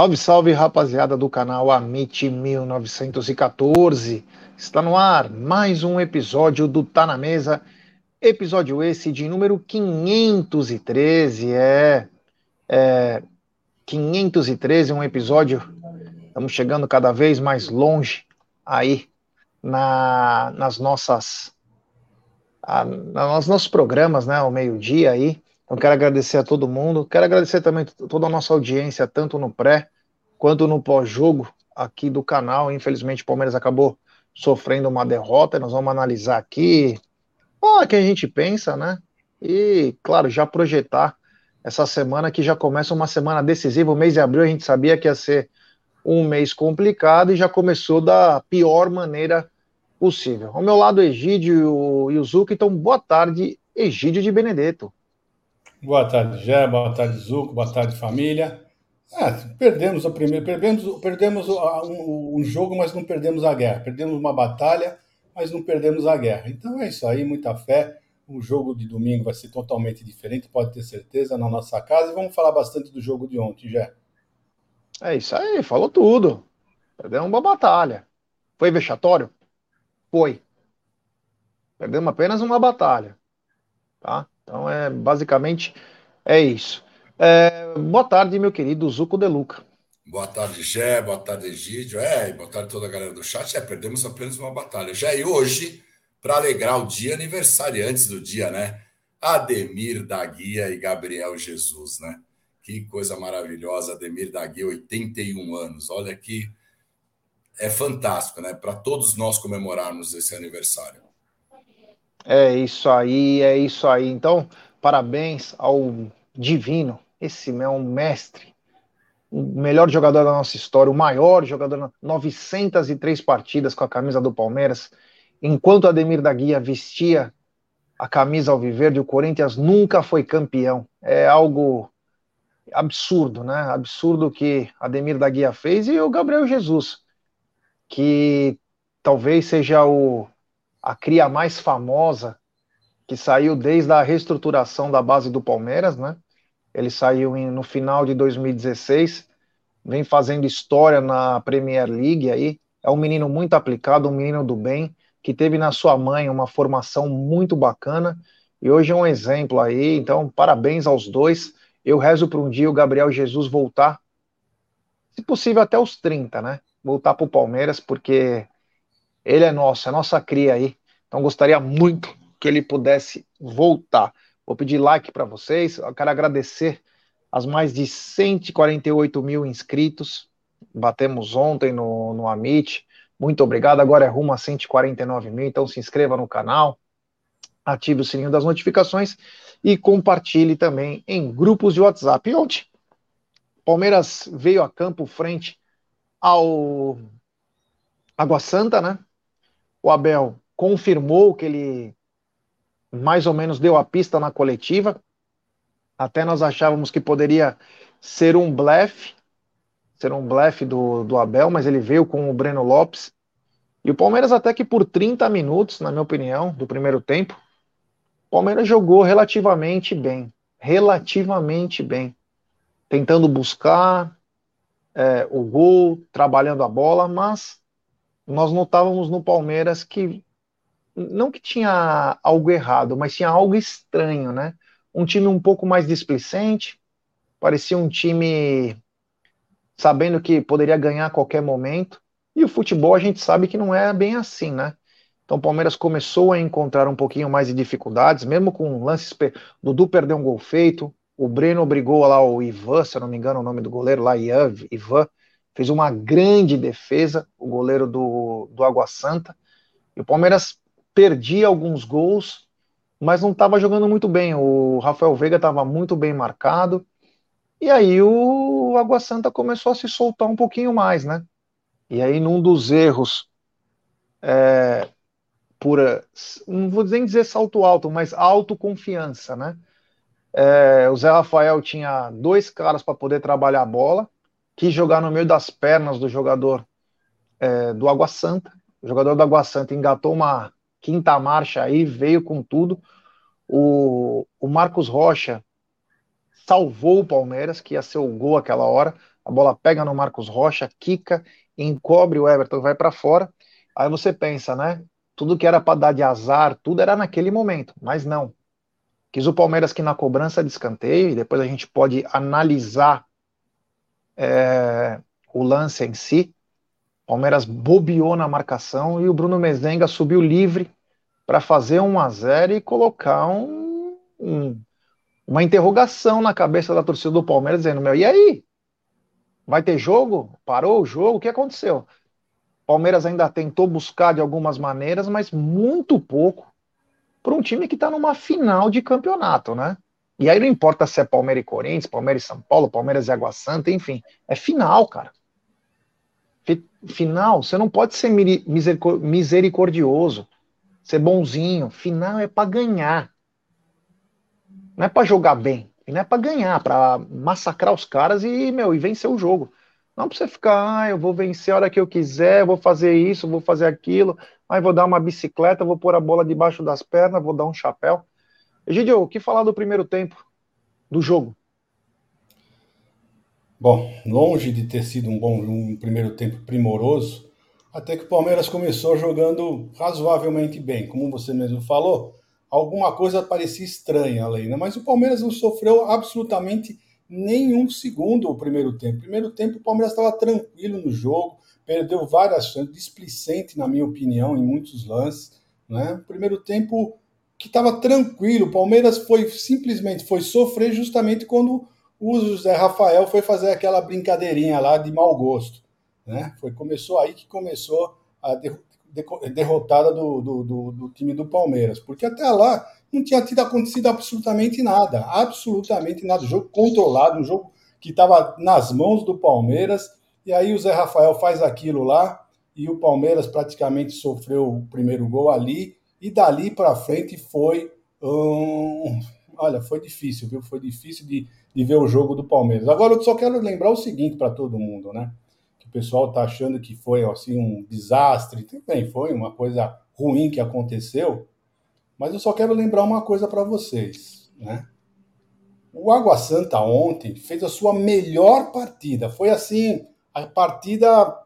Salve, salve, rapaziada do canal Amit 1914. Está no ar mais um episódio do Tá na Mesa. Episódio esse de número 513. É, é 513, um episódio. Estamos chegando cada vez mais longe aí na, nas nossas a, nos nossos programas, né, ao meio-dia aí. Então quero agradecer a todo mundo. Quero agradecer também toda a nossa audiência, tanto no pré quanto no pós-jogo aqui do canal. Infelizmente o Palmeiras acabou sofrendo uma derrota. Nós vamos analisar aqui o que a gente pensa, né? E, claro, já projetar essa semana que já começa uma semana decisiva. O mês de abril a gente sabia que ia ser um mês complicado e já começou da pior maneira possível. Ao meu lado, Egídio e o Zuco. Então, boa tarde, Egídio de Benedetto. Boa tarde, Jé. Boa tarde, Zuco. Boa tarde, família. É, perdemos a primeira, perdemos, perdemos um, um, jogo, mas não perdemos a guerra. Perdemos uma batalha, mas não perdemos a guerra. Então é isso aí, muita fé. O jogo de domingo vai ser totalmente diferente, pode ter certeza, na nossa casa. E vamos falar bastante do jogo de ontem, Jé. É isso aí, falou tudo. Perdemos uma batalha. Foi vexatório? Foi. Perdemos apenas uma batalha. Tá? Então é basicamente é isso. É, boa tarde, meu querido Zuco De Luca. Boa tarde, Gé. Boa tarde, Egídio. É, boa tarde toda a galera do chat. É, perdemos apenas uma batalha. Já e hoje, para alegrar o dia aniversariantes do dia, né? Ademir da Guia e Gabriel Jesus, né? Que coisa maravilhosa. Ademir da Guia, 81 anos. Olha que é fantástico, né? Para todos nós comemorarmos esse aniversário. É isso aí, é isso aí. Então, parabéns ao divino. Esse é um mestre, o melhor jogador da nossa história, o maior jogador, 903 partidas com a camisa do Palmeiras. Enquanto Ademir da Guia vestia a camisa alviverde, o Corinthians nunca foi campeão. É algo absurdo, né? Absurdo que Ademir da Guia fez e o Gabriel Jesus, que talvez seja o a cria mais famosa que saiu desde a reestruturação da base do Palmeiras, né? Ele saiu em, no final de 2016, vem fazendo história na Premier League aí. É um menino muito aplicado, um menino do bem, que teve na sua mãe uma formação muito bacana e hoje é um exemplo aí. Então, parabéns aos dois. Eu rezo para um dia o Gabriel Jesus voltar, se possível até os 30, né? Voltar para o Palmeiras, porque ele é nosso, é nossa cria aí. Então gostaria muito que ele pudesse voltar. Vou pedir like para vocês. Eu quero agradecer as mais de 148 mil inscritos. Batemos ontem no, no Amit. Muito obrigado. Agora é rumo a 149 mil. Então se inscreva no canal, ative o sininho das notificações e compartilhe também em grupos de WhatsApp. E ontem, Palmeiras veio a campo frente ao Água Santa, né? O Abel confirmou que ele mais ou menos deu a pista na coletiva. Até nós achávamos que poderia ser um blefe, ser um blefe do, do Abel, mas ele veio com o Breno Lopes. E o Palmeiras, até que por 30 minutos, na minha opinião, do primeiro tempo, o Palmeiras jogou relativamente bem. Relativamente bem. Tentando buscar é, o gol, trabalhando a bola, mas nós notávamos no Palmeiras que não que tinha algo errado, mas tinha algo estranho, né? Um time um pouco mais displicente, parecia um time sabendo que poderia ganhar a qualquer momento. E o futebol a gente sabe que não é bem assim, né? Então o Palmeiras começou a encontrar um pouquinho mais de dificuldades, mesmo com lances. Dudu perdeu um gol feito, o Breno obrigou lá o Ivan, se eu não me engano o nome do goleiro lá, Ivan, Ivan fez uma grande defesa, o goleiro do, do Água Santa. E o Palmeiras perdia alguns gols, mas não estava jogando muito bem. O Rafael Veiga estava muito bem marcado. E aí o Água Santa começou a se soltar um pouquinho mais, né? E aí, num dos erros, é, por, não vou nem dizer salto alto, mas autoconfiança, né? É, o Zé Rafael tinha dois caras para poder trabalhar a bola, quis jogar no meio das pernas do jogador é, do Água Santa. O jogador do Água Santa engatou uma quinta marcha aí, veio com tudo. O, o Marcos Rocha salvou o Palmeiras, que ia ser o gol aquela hora. A bola pega no Marcos Rocha, quica, encobre o Everton, vai para fora. Aí você pensa, né? Tudo que era para dar de azar, tudo era naquele momento, mas não. Quis o Palmeiras que na cobrança de escanteio, e depois a gente pode analisar é, o lance em si. Palmeiras bobeou na marcação e o Bruno Mezenga subiu livre para fazer um a 0 e colocar um, um, uma interrogação na cabeça da torcida do Palmeiras, dizendo: Meu, e aí? Vai ter jogo? Parou o jogo? O que aconteceu? Palmeiras ainda tentou buscar de algumas maneiras, mas muito pouco para um time que está numa final de campeonato, né? E aí não importa se é Palmeiras e Corinthians, Palmeiras e São Paulo, Palmeiras e Água Santa, enfim, é final, cara. Final, você não pode ser misericordioso, ser bonzinho. Final é para ganhar. Não é para jogar bem, não é para ganhar, para massacrar os caras e, meu, e vencer o jogo. Não pra você ficar, ah, eu vou vencer a hora que eu quiser, vou fazer isso, vou fazer aquilo, aí vou dar uma bicicleta, vou pôr a bola debaixo das pernas, vou dar um chapéu. Egidio, o que falar do primeiro tempo do jogo? Bom, longe de ter sido um bom um primeiro tempo primoroso, até que o Palmeiras começou jogando razoavelmente bem, como você mesmo falou, alguma coisa parecia estranha ali, né? Mas o Palmeiras não sofreu absolutamente nenhum segundo o primeiro tempo. Primeiro tempo o Palmeiras estava tranquilo no jogo, perdeu várias chances, displicente na minha opinião em muitos lances, né? Primeiro tempo que estava tranquilo, o Palmeiras foi simplesmente foi sofrer justamente quando o José Rafael foi fazer aquela brincadeirinha lá de mau gosto, né? Foi começou aí que começou a derrotada do, do, do, do time do Palmeiras, porque até lá não tinha tido acontecido absolutamente nada, absolutamente nada. jogo controlado, um jogo que estava nas mãos do Palmeiras, e aí o Zé Rafael faz aquilo lá, e o Palmeiras praticamente sofreu o primeiro gol ali, e dali para frente foi. Hum, olha, foi difícil, viu? Foi difícil de, de ver o jogo do Palmeiras. Agora eu só quero lembrar o seguinte para todo mundo, né? Que o pessoal está achando que foi assim um desastre, também foi uma coisa ruim que aconteceu, mas eu só quero lembrar uma coisa para vocês, né? O Água Santa ontem fez a sua melhor partida. Foi assim, a partida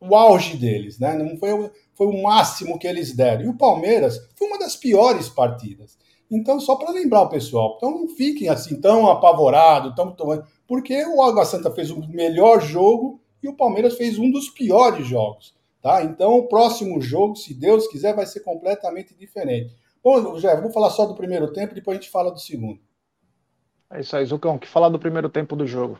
o auge deles, né? Não foi, foi o máximo que eles deram. E o Palmeiras foi uma das piores partidas. Então, só para lembrar o pessoal, então não fiquem assim tão apavorados, tão tomando, porque o Água Santa fez o melhor jogo e o Palmeiras fez um dos piores jogos, tá? Então, o próximo jogo, se Deus quiser, vai ser completamente diferente. Bom, Jé, vou falar só do primeiro tempo, depois a gente fala do segundo. É isso aí, Zucão, que falar do primeiro tempo do jogo.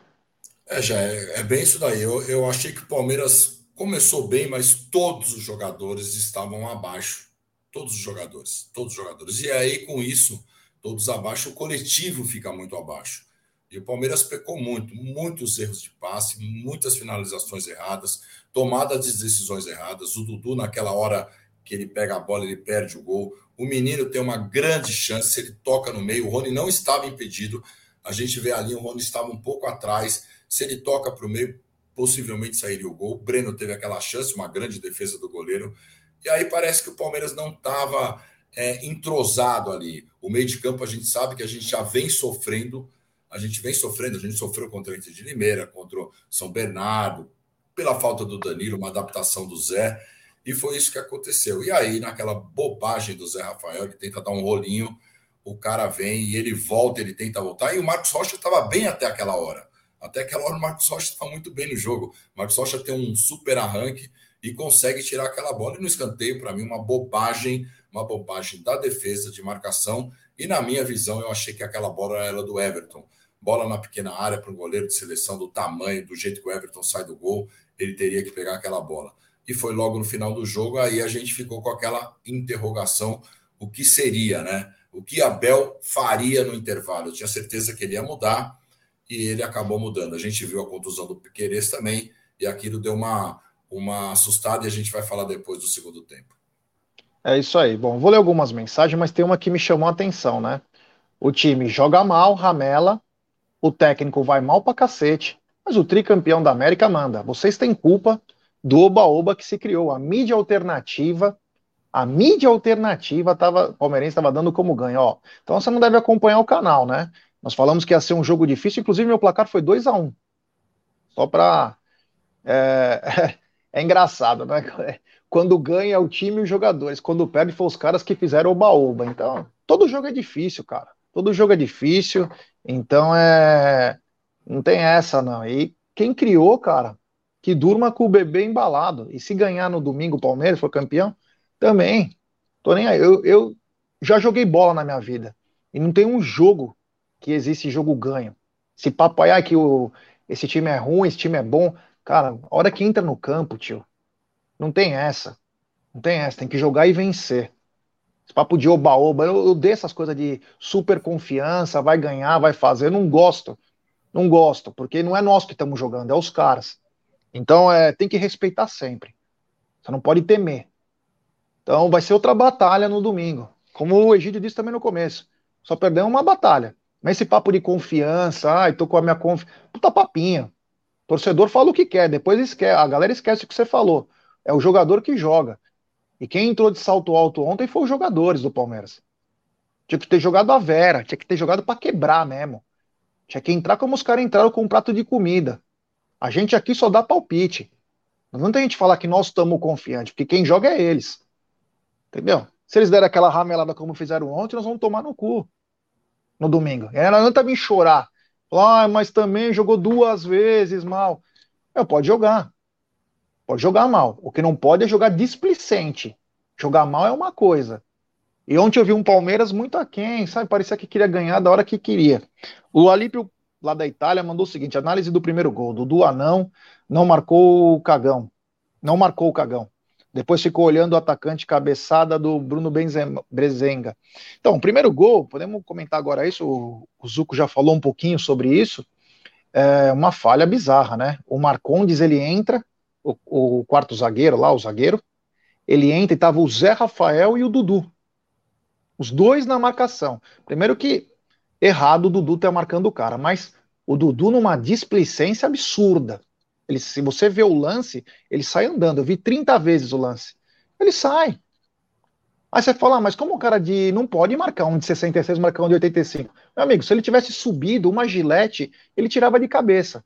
É, já é, é bem isso daí. Eu, eu achei que o Palmeiras começou bem, mas todos os jogadores estavam abaixo. Todos os jogadores, todos os jogadores. E aí, com isso, todos abaixo, o coletivo fica muito abaixo. E o Palmeiras pecou muito, muitos erros de passe, muitas finalizações erradas, tomada de decisões erradas. O Dudu, naquela hora que ele pega a bola, ele perde o gol. O menino tem uma grande chance, ele toca no meio, o Rony não estava impedido. A gente vê ali, o Rony estava um pouco atrás. Se ele toca para o meio, possivelmente sairia o gol. O Breno teve aquela chance, uma grande defesa do goleiro. E aí parece que o Palmeiras não estava é, entrosado ali. O meio de campo a gente sabe que a gente já vem sofrendo. A gente vem sofrendo, a gente sofreu contra o Inter de Limeira, contra o São Bernardo, pela falta do Danilo, uma adaptação do Zé. E foi isso que aconteceu. E aí, naquela bobagem do Zé Rafael, ele tenta dar um rolinho, o cara vem e ele volta, ele tenta voltar. E o Marcos Rocha estava bem até aquela hora. Até aquela hora o Marcos Rocha estava muito bem no jogo. O Marcos Rocha tem um super arranque e consegue tirar aquela bola. E no escanteio, para mim, uma bobagem, uma bobagem da defesa de marcação. E na minha visão, eu achei que aquela bola era do Everton. Bola na pequena área para um goleiro de seleção do tamanho, do jeito que o Everton sai do gol, ele teria que pegar aquela bola e foi logo no final do jogo. Aí a gente ficou com aquela interrogação: o que seria, né? O que Abel faria no intervalo? Eu tinha certeza que ele ia mudar e ele acabou mudando. A gente viu a contusão do Piqueires também e aquilo deu uma, uma assustada e a gente vai falar depois do segundo tempo. É isso aí. Bom, vou ler algumas mensagens, mas tem uma que me chamou a atenção, né? O time joga mal, ramela, o técnico vai mal pra cacete, mas o tricampeão da América manda. Vocês têm culpa do oba-oba que se criou. A mídia alternativa, a mídia alternativa tava, palmeirense estava dando como ganho. Ó. Então você não deve acompanhar o canal, né? Nós falamos que ia ser um jogo difícil, inclusive meu placar foi 2 a 1 um. Só para. É, é, engraçado, né? Quando ganha é o time e os jogadores, quando perde foi os caras que fizeram oba-oba. Então, todo jogo é difícil, cara. Todo jogo é difícil, então é. Não tem essa, não. E quem criou, cara, que durma com o bebê embalado. E se ganhar no domingo o Palmeiras for campeão, também. Tô nem aí. Eu, eu já joguei bola na minha vida. E não tem um jogo que existe jogo ganho. Se papaiar que o, esse time é ruim, esse time é bom. Cara, a hora que entra no campo, tio, não tem essa. Não tem essa. Tem que jogar e vencer. Esse papo de oba-oba. Eu, eu dei essas coisas de super confiança, vai ganhar, vai fazer. Eu não gosto. Não gosto, porque não é nós que estamos jogando, é os caras. Então é, tem que respeitar sempre. Você não pode temer. Então vai ser outra batalha no domingo. Como o Egídio disse também no começo. Só perdeu uma batalha. Mas esse papo de confiança, ai, tô com a minha confiança. Puta papinha. Torcedor fala o que quer, depois esquece. A galera esquece o que você falou. É o jogador que joga. E quem entrou de salto alto ontem foi os jogadores do Palmeiras. Tinha que ter jogado a Vera, tinha que ter jogado para quebrar mesmo. Tinha que entrar como os caras entraram com um prato de comida. A gente aqui só dá palpite. Não tem gente falar que nós estamos confiantes, porque quem joga é eles. Entendeu? Se eles derem aquela ramelada como fizeram ontem, nós vamos tomar no cu no domingo. E não adianta vir chorar. Ah, mas também jogou duas vezes mal. É, pode jogar. Pode jogar mal. O que não pode é jogar displicente. Jogar mal é uma coisa. E ontem eu vi um Palmeiras muito aquém, sabe? Parecia que queria ganhar da hora que queria. O Alípio, lá da Itália, mandou o seguinte: análise do primeiro gol. Dudu Anão não marcou o cagão. Não marcou o cagão. Depois ficou olhando o atacante cabeçada do Bruno Brezenga. Então, o primeiro gol, podemos comentar agora isso, o, Zuco já falou um pouquinho sobre isso, é uma falha bizarra, né? O Marcondes, ele entra, o, o quarto zagueiro lá, o zagueiro, ele entra e tava o Zé Rafael e o Dudu. Os dois na marcação. Primeiro que errado o Dudu tá marcando o cara, mas o Dudu numa displicência absurda. Ele, se você vê o lance, ele sai andando. Eu vi 30 vezes o lance. Ele sai. Aí você fala, ah, mas como o cara de. Não pode marcar um de 66, marcar um de 85. Meu amigo, se ele tivesse subido uma gilete, ele tirava de cabeça.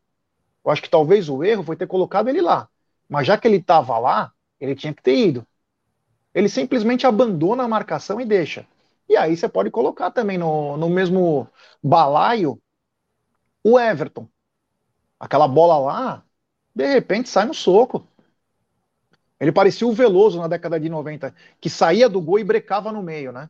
Eu acho que talvez o erro foi ter colocado ele lá. Mas já que ele estava lá, ele tinha que ter ido. Ele simplesmente abandona a marcação e deixa. E aí você pode colocar também no, no mesmo balaio o Everton. Aquela bola lá, de repente sai no soco. Ele parecia o Veloso na década de 90, que saía do gol e brecava no meio, né?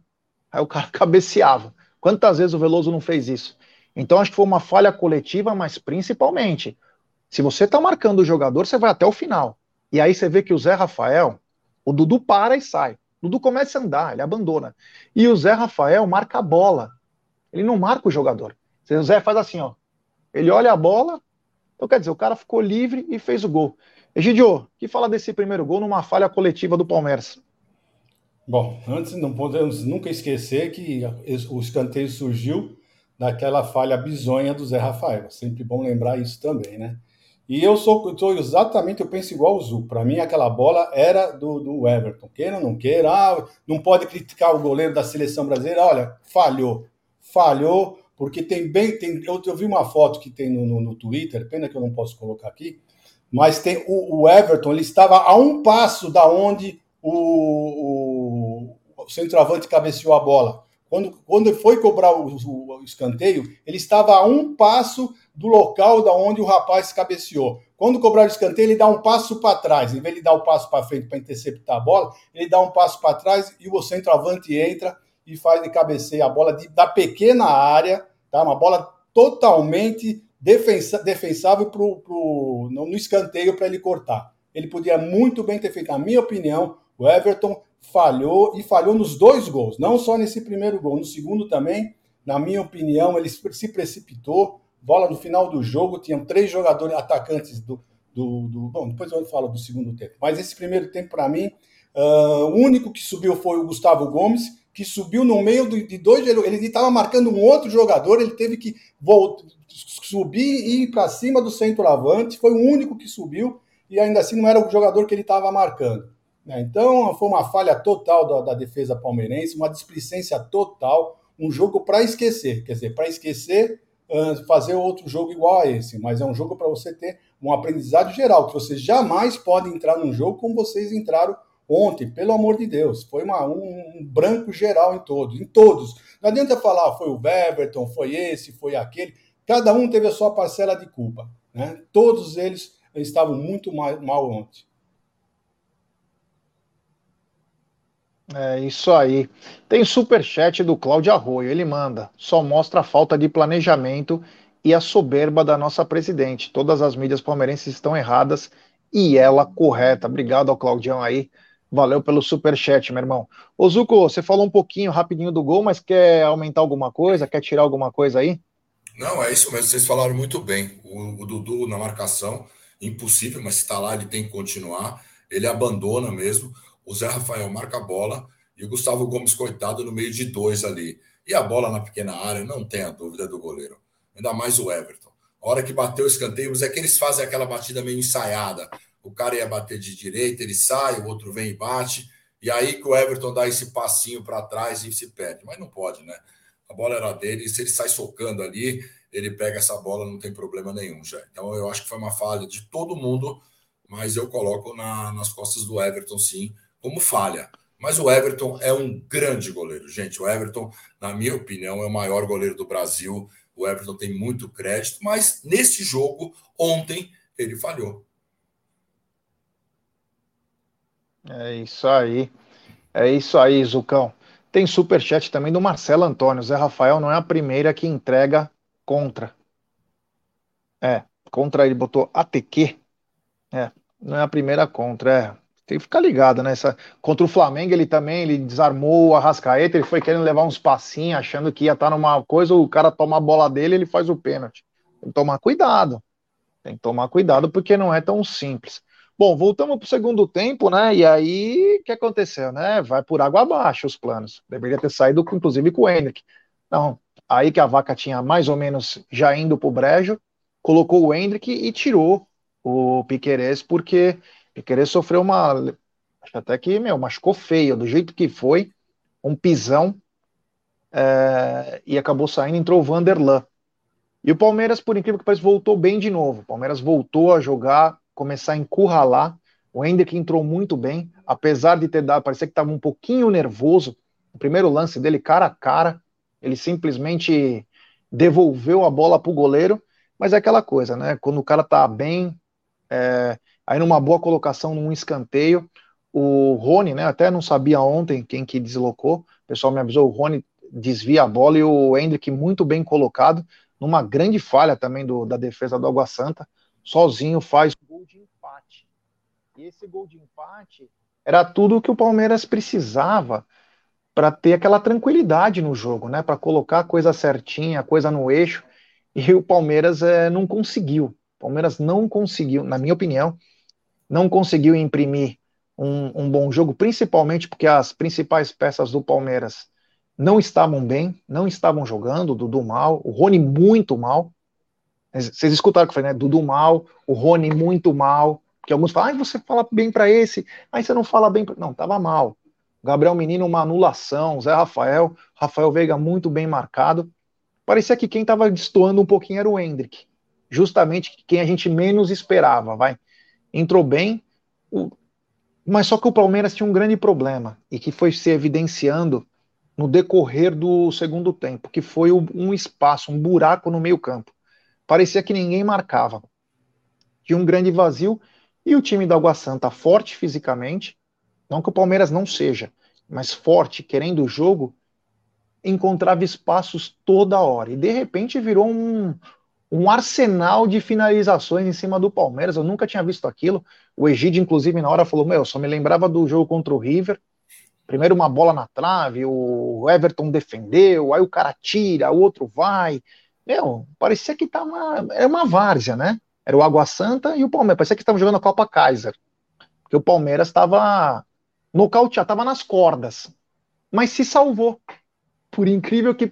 Aí o cara cabeceava. Quantas vezes o Veloso não fez isso? Então acho que foi uma falha coletiva, mas principalmente, se você tá marcando o jogador, você vai até o final. E aí você vê que o Zé Rafael, o Dudu para e sai. O Dudu começa a andar, ele abandona. E o Zé Rafael marca a bola. Ele não marca o jogador. O Zé faz assim, ó. Ele olha a bola, então, quer dizer, o cara ficou livre e fez o gol. Egidio, que fala desse primeiro gol numa falha coletiva do Palmeiras? Bom, antes não podemos nunca esquecer que o escanteio surgiu daquela falha bizonha do Zé Rafael. Sempre bom lembrar isso também, né? E eu sou, sou exatamente, eu penso igual o Zu. Para mim, aquela bola era do, do Everton. Queira ou não queira, ah, não pode criticar o goleiro da seleção brasileira. Olha, falhou. Falhou porque tem bem. Tem, eu, eu vi uma foto que tem no, no, no, Twitter, pena que eu não posso colocar aqui, mas tem o, o Everton, ele estava a um passo da onde o, o, centroavante cabeceou a bola. Quando, quando foi cobrar o, o, escanteio, ele estava a um passo do local da onde o rapaz cabeceou. Quando cobrar o escanteio, ele dá um passo para trás. Em vez de dar um passo para frente para interceptar a bola, ele dá um passo para trás e o centroavante entra e faz de cabeceia a bola de, da pequena área Tá? Uma bola totalmente defensável pro, pro, no, no escanteio para ele cortar. Ele podia muito bem ter feito, na minha opinião, o Everton falhou e falhou nos dois gols, não só nesse primeiro gol, no segundo também, na minha opinião, ele se precipitou. Bola no final do jogo, tinham três jogadores atacantes do, do, do bom, depois eu falo do segundo tempo. Mas esse primeiro tempo para mim, uh, o único que subiu foi o Gustavo Gomes, que subiu no meio de dois. Ele estava marcando um outro jogador, ele teve que voltar, subir e ir para cima do centroavante. Foi o único que subiu e ainda assim não era o jogador que ele estava marcando. Né? Então foi uma falha total da, da, defesa palmeirense, uma displicência total, um jogo para esquecer, quer dizer, para esquecer, fazer outro jogo igual a esse, mas é um jogo para você ter um aprendizado geral, que você jamais pode entrar num jogo como vocês entraram ontem, pelo amor de Deus. Foi uma, um, um, branco geral em todos, em todos. Não adianta falar foi o Everton, foi esse, foi aquele. Cada um teve a sua parcela de culpa. Né? Todos eles estavam muito mal, mal ontem. É isso aí. Tem super chat do Cláudio Arroio. Ele manda. Só mostra a falta de planejamento e a soberba da nossa presidente. Todas as mídias palmeirenses estão erradas e ela correta. Obrigado ao Claudião aí. Valeu pelo super chat, meu irmão. Ô Zuko, você falou um pouquinho rapidinho do gol, mas quer aumentar alguma coisa? Quer tirar alguma coisa aí? Não, é isso mesmo. Vocês falaram muito bem. O, o Dudu na marcação, impossível, mas se está lá, ele tem que continuar. Ele abandona mesmo o Zé Rafael marca a bola e o Gustavo Gomes, coitado, no meio de dois ali. E a bola na pequena área, não tem a dúvida do goleiro. Ainda mais o Everton. A hora que bateu o escanteio, mas é que eles fazem aquela batida meio ensaiada. O cara ia bater de direita, ele sai, o outro vem e bate. E aí que o Everton dá esse passinho para trás e se perde. Mas não pode, né? A bola era dele, e se ele sai socando ali, ele pega essa bola, não tem problema nenhum já. Então eu acho que foi uma falha de todo mundo, mas eu coloco na, nas costas do Everton, sim, como falha. Mas o Everton é um grande goleiro, gente. O Everton, na minha opinião, é o maior goleiro do Brasil. O Everton tem muito crédito, mas nesse jogo, ontem, ele falhou. É isso aí. É isso aí, Zucão. Tem superchat também do Marcelo Antônio. Zé Rafael não é a primeira que entrega contra. É, contra ele botou ATQ. É, não é a primeira contra. É, tem que ficar ligado, né? Essa, contra o Flamengo, ele também ele desarmou o Arrascaeta, ele foi querendo levar uns passinhos, achando que ia estar numa coisa, o cara toma a bola dele ele faz o pênalti. Tem que tomar cuidado. Tem que tomar cuidado porque não é tão simples. Bom, voltamos para o segundo tempo, né? E aí, o que aconteceu, né? Vai por água abaixo os planos. Deveria ter saído, inclusive, com o Hendrick. Não, aí que a vaca tinha mais ou menos já indo para o brejo, colocou o Hendrick e tirou o Piquerez, porque Piquerez sofreu uma. Acho até que, meu, machucou feio, do jeito que foi, um pisão, é, e acabou saindo, entrou o Vanderlan. E o Palmeiras, por incrível que pareça, voltou bem de novo. O Palmeiras voltou a jogar, começar a encurralar. O Hendrick entrou muito bem, apesar de ter dado, parecia que estava um pouquinho nervoso. O primeiro lance dele, cara a cara, ele simplesmente devolveu a bola para o goleiro. Mas é aquela coisa, né? Quando o cara tá bem, é, Aí numa boa colocação num escanteio, o Rony, né, até não sabia ontem quem que deslocou, o pessoal me avisou, o Rony desvia a bola e o Hendrick muito bem colocado, numa grande falha também do, da defesa do Água Santa, sozinho faz gol de empate. E esse gol de empate era tudo que o Palmeiras precisava para ter aquela tranquilidade no jogo, né, para colocar a coisa certinha, a coisa no eixo, e o Palmeiras é, não conseguiu. O Palmeiras não conseguiu, na minha opinião, não conseguiu imprimir um, um, bom jogo, principalmente porque as principais peças do Palmeiras não estavam bem, não estavam jogando, o Dudu mal, o Rony muito mal. Vocês escutaram que foi, né? Dudu mal, o Rony muito mal, que alguns falam, ah, você fala bem para esse, aí você não fala bem pra... Não, tava mal. Gabriel Menino, uma anulação, Zé Rafael, Rafael Veiga muito bem marcado. Parecia que quem estava destoando um pouquinho era o Hendrick, justamente quem a gente menos esperava, vai entrou bem, mas só que o Palmeiras tinha um grande problema e que foi se evidenciando no decorrer do segundo tempo, que foi um espaço, um buraco no meio-campo. Parecia que ninguém marcava. Tinha um grande vazio e o time da Água Santa, forte fisicamente, não que o Palmeiras não seja, mas forte, querendo o jogo, encontrava espaços toda hora. E de repente virou um, um arsenal de finalizações em cima do Palmeiras. Eu nunca tinha visto aquilo. O Egídio, inclusive, na hora falou: Meu, só me lembrava do jogo contra o River. Primeiro uma bola na trave, o Everton defendeu, aí o cara tira, o outro vai. Meu, parecia que tava. Era uma várzea, né? Era o Água Santa e o Palmeiras. Parecia que estavam jogando a Copa Kaiser. Porque o Palmeiras estava nocauteado, estava nas cordas. Mas se salvou. Por incrível que,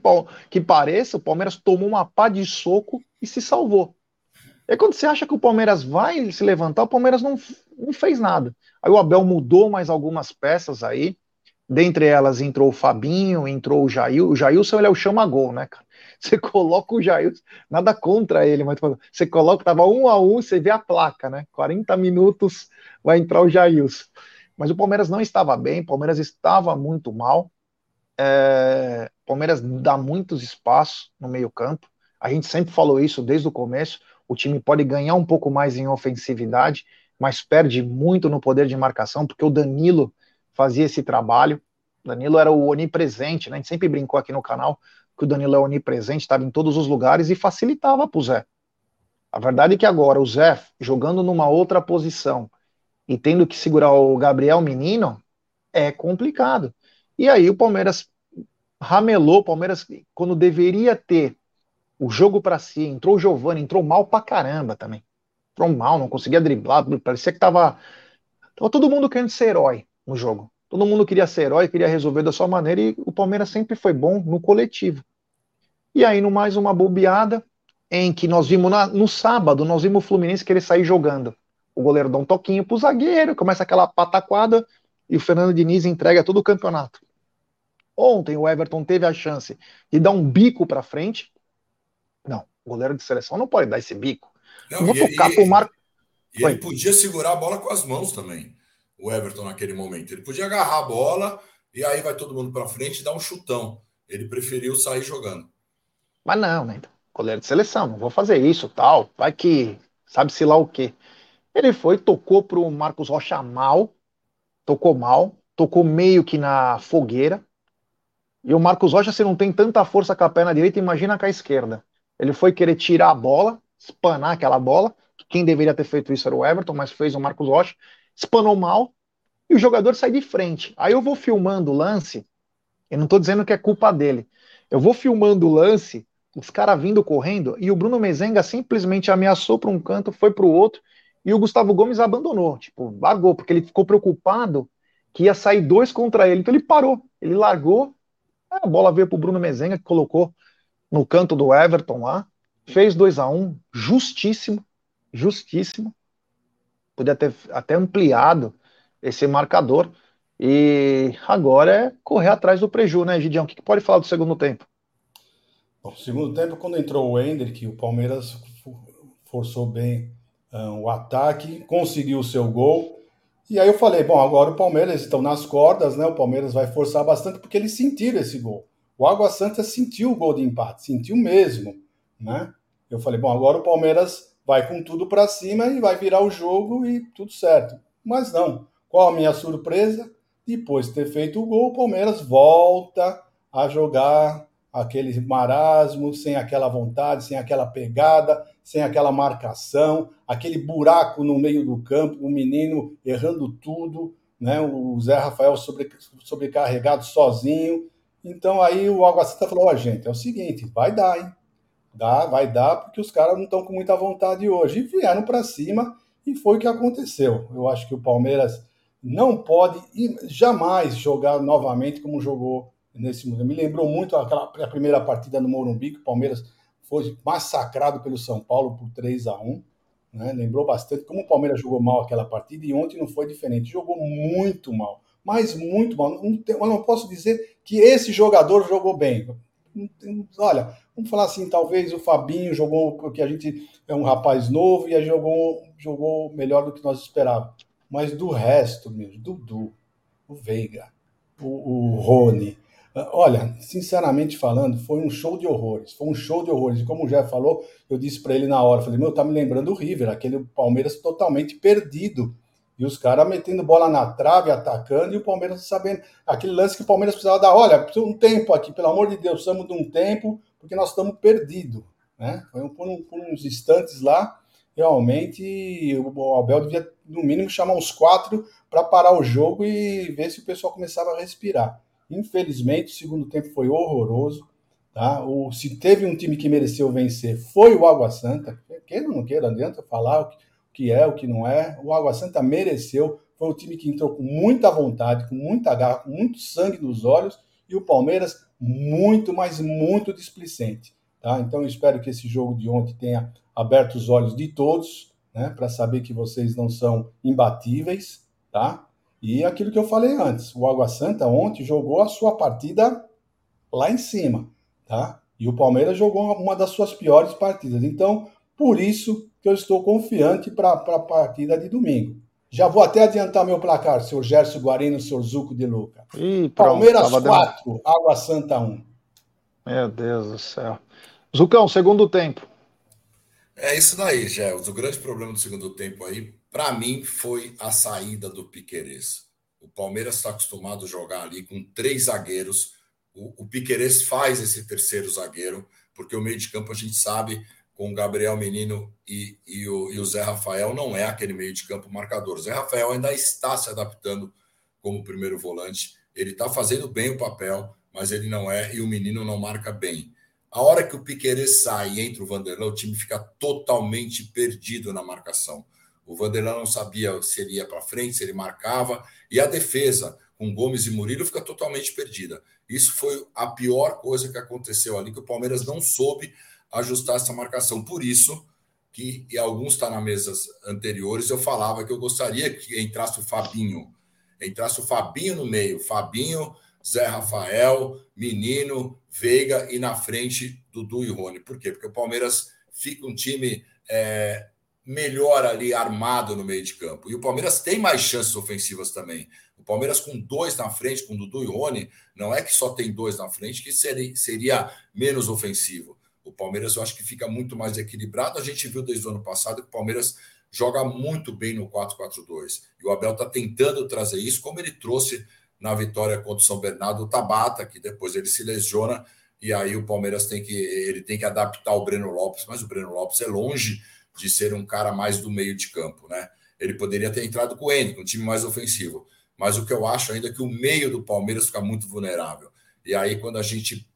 que pareça, o Palmeiras tomou uma pá de soco e se salvou. E quando você acha que o Palmeiras vai se levantar, o Palmeiras não, não fez nada. Aí o Abel mudou mais algumas peças aí. Dentre elas entrou o Fabinho, entrou o Jair. O Jailson ele é o chama-gol, né, cara? Você coloca o Jailson, nada contra ele, mas você coloca, tava um a um, você vê a placa, né? 40 minutos vai entrar o Jailson. Mas o Palmeiras não estava bem, o Palmeiras estava muito mal. É, Palmeiras dá muitos espaços no meio-campo. A gente sempre falou isso desde o começo. O time pode ganhar um pouco mais em ofensividade, mas perde muito no poder de marcação, porque o Danilo fazia esse trabalho. Danilo era o onipresente, né? A gente sempre brincou aqui no canal que o Danilo é onipresente, estava em todos os lugares e facilitava para o Zé. A verdade é que agora o Zé, jogando numa outra posição e tendo que segurar o Gabriel Menino, é complicado. E aí o Palmeiras ramelou, o Palmeiras, quando deveria ter o jogo para si, entrou o Giovani, entrou mal pra caramba também. Entrou mal, não conseguia driblar, parecia que tava, tava todo mundo querendo ser herói no jogo. Todo mundo queria ser herói, queria resolver da sua maneira e o Palmeiras sempre foi bom no coletivo. E aí, no mais uma bobeada, em que nós vimos na, no sábado, nós vimos o Fluminense querer sair jogando. O goleiro dá um toquinho pro zagueiro, começa aquela pataquada e o Fernando Diniz entrega todo o campeonato. Ontem o Everton teve a chance de dar um bico para frente. Não, o goleiro de seleção não pode dar esse bico. Não, vou tocar pro Marco. E ele podia segurar a bola com as mãos também, o Everton, naquele momento. Ele podia agarrar a bola e aí vai todo mundo para frente e dar um chutão. Ele preferiu sair jogando. Mas não, né? Goleiro de seleção, não vou fazer isso, tal. Vai que sabe-se lá o quê. Ele foi, tocou pro Marcos Rocha mal, tocou mal, tocou meio que na fogueira. E o Marcos Rocha, se não tem tanta força com a perna direita, imagina com a esquerda. Ele foi querer tirar a bola, espanar aquela bola. Quem deveria ter feito isso era o Everton, mas fez o Marcos Rocha. Espanou mal e o jogador sai de frente. Aí eu vou filmando o lance, eu não estou dizendo que é culpa dele. Eu vou filmando o lance, os caras vindo correndo, e o Bruno Mezenga simplesmente ameaçou para um canto, foi para o outro, e o Gustavo Gomes abandonou, tipo, largou, porque ele ficou preocupado que ia sair dois contra ele. Então ele parou, ele largou a bola veio para o Bruno Mezenga, que colocou no canto do Everton lá. Fez 2 a 1 um, justíssimo, justíssimo. Podia ter até ampliado esse marcador. E agora é correr atrás do preju, né, Gidião? O que, que pode falar do segundo tempo? Bom, segundo tempo, quando entrou o Hendrick, o Palmeiras forçou bem um, o ataque, conseguiu o seu gol. E aí eu falei, bom, agora o Palmeiras estão nas cordas, né? O Palmeiras vai forçar bastante porque eles sentiram esse gol. O Água Santa sentiu o gol de empate, sentiu mesmo, né? Eu falei, bom, agora o Palmeiras vai com tudo para cima e vai virar o jogo e tudo certo. Mas não. Qual a minha surpresa? Depois de ter feito o gol, o Palmeiras volta a jogar aquele marasmo, sem aquela vontade, sem aquela pegada, sem aquela marcação, aquele buraco no meio do campo, o menino errando tudo, né? O Zé Rafael sobre, sobrecarregado sozinho. Então aí o Água falou: ó, oh, gente, é o seguinte, vai dar, hein? Dá, vai dar, porque os caras não estão com muita vontade hoje. E vieram para cima e foi o que aconteceu. Eu acho que o Palmeiras não pode jamais jogar novamente como jogou nesse momento. Me lembrou muito aquela a primeira partida no Morumbi, que o Palmeiras foi massacrado pelo São Paulo por 3 a 1 né? Lembrou bastante como o Palmeiras jogou mal aquela partida e ontem não foi diferente. Jogou muito mal, mas muito mal. Não, eu não posso dizer que esse jogador jogou bem. Olha, vamos falar assim, talvez o Fabinho jogou, porque a gente é um rapaz novo e jogou, jogou melhor do que nós esperávamos. Mas do resto, mesmo, Dudu, o Veiga, o, o Rony, Olha, sinceramente falando, foi um show de horrores. Foi um show de horrores. E como o Jeff falou, eu disse para ele na hora, falei, meu, tá me lembrando o River, aquele Palmeiras totalmente perdido. E os caras metendo bola na trave, atacando, e o Palmeiras sabendo. Aquele lance que o Palmeiras precisava dar, olha, precisa um tempo aqui, pelo amor de Deus, precisamos de um tempo, porque nós estamos perdidos. Né? Por, um, por uns instantes lá, realmente o Abel devia, no mínimo, chamar uns quatro para parar o jogo e ver se o pessoal começava a respirar. Infelizmente, o segundo tempo foi horroroso. Tá? O, se teve um time que mereceu vencer, foi o Água Santa. Queira ou não queira, adianta falar o que é, o que não é. O Água Santa mereceu. Foi um time que entrou com muita vontade, com muita garra, com muito sangue nos olhos. E o Palmeiras, muito, mas muito displicente. Tá? Então, espero que esse jogo de ontem tenha aberto os olhos de todos, né, para saber que vocês não são imbatíveis, tá? E aquilo que eu falei antes, o Água Santa ontem jogou a sua partida lá em cima, tá? E o Palmeiras jogou uma das suas piores partidas. Então, por isso que eu estou confiante para a partida de domingo. Já vou até adiantar meu placar, senhor Gerson Guarino, senhor Zuco de Luca. Ih, Palmeiras 4, dando... Água Santa 1. Meu Deus do céu. Zucão, segundo tempo. É isso daí, Gé. O grande problema do segundo tempo aí, para mim, foi a saída do Piquerez. O Palmeiras está acostumado a jogar ali com três zagueiros. O, o Piquerez faz esse terceiro zagueiro, porque o meio de campo a gente sabe com o Gabriel Menino e, e, o, e o Zé Rafael não é aquele meio de campo marcador. Zé Rafael ainda está se adaptando como primeiro volante. Ele está fazendo bem o papel, mas ele não é, e o menino não marca bem. A hora que o Piqueires sai e entra o Vanderlei, o time fica totalmente perdido na marcação. O Vanderlei não sabia se ele ia para frente, se ele marcava, e a defesa, com Gomes e Murilo, fica totalmente perdida. Isso foi a pior coisa que aconteceu ali, que o Palmeiras não soube ajustar essa marcação. Por isso que, e alguns está na mesas anteriores, eu falava que eu gostaria que entrasse o Fabinho. Entrasse o Fabinho no meio. Fabinho, Zé Rafael, Menino, Veiga e na frente Dudu e Rony. Por quê? Porque o Palmeiras fica um time é, melhor ali armado no meio de campo. E o Palmeiras tem mais chances ofensivas também. O Palmeiras com dois na frente, com Dudu e Rony, não é que só tem dois na frente que seria, seria menos ofensivo. O Palmeiras eu acho que fica muito mais equilibrado. A gente viu desde o ano passado que o Palmeiras joga muito bem no 4-4-2. E o Abel está tentando trazer isso, como ele trouxe na vitória contra o São Bernardo, o Tabata, que depois ele se lesiona, e aí o Palmeiras tem que ele tem que adaptar o Breno Lopes, mas o Breno Lopes é longe de ser um cara mais do meio de campo, né? Ele poderia ter entrado com o Henrique, um time mais ofensivo. Mas o que eu acho ainda é que o meio do Palmeiras fica muito vulnerável. E aí, quando a gente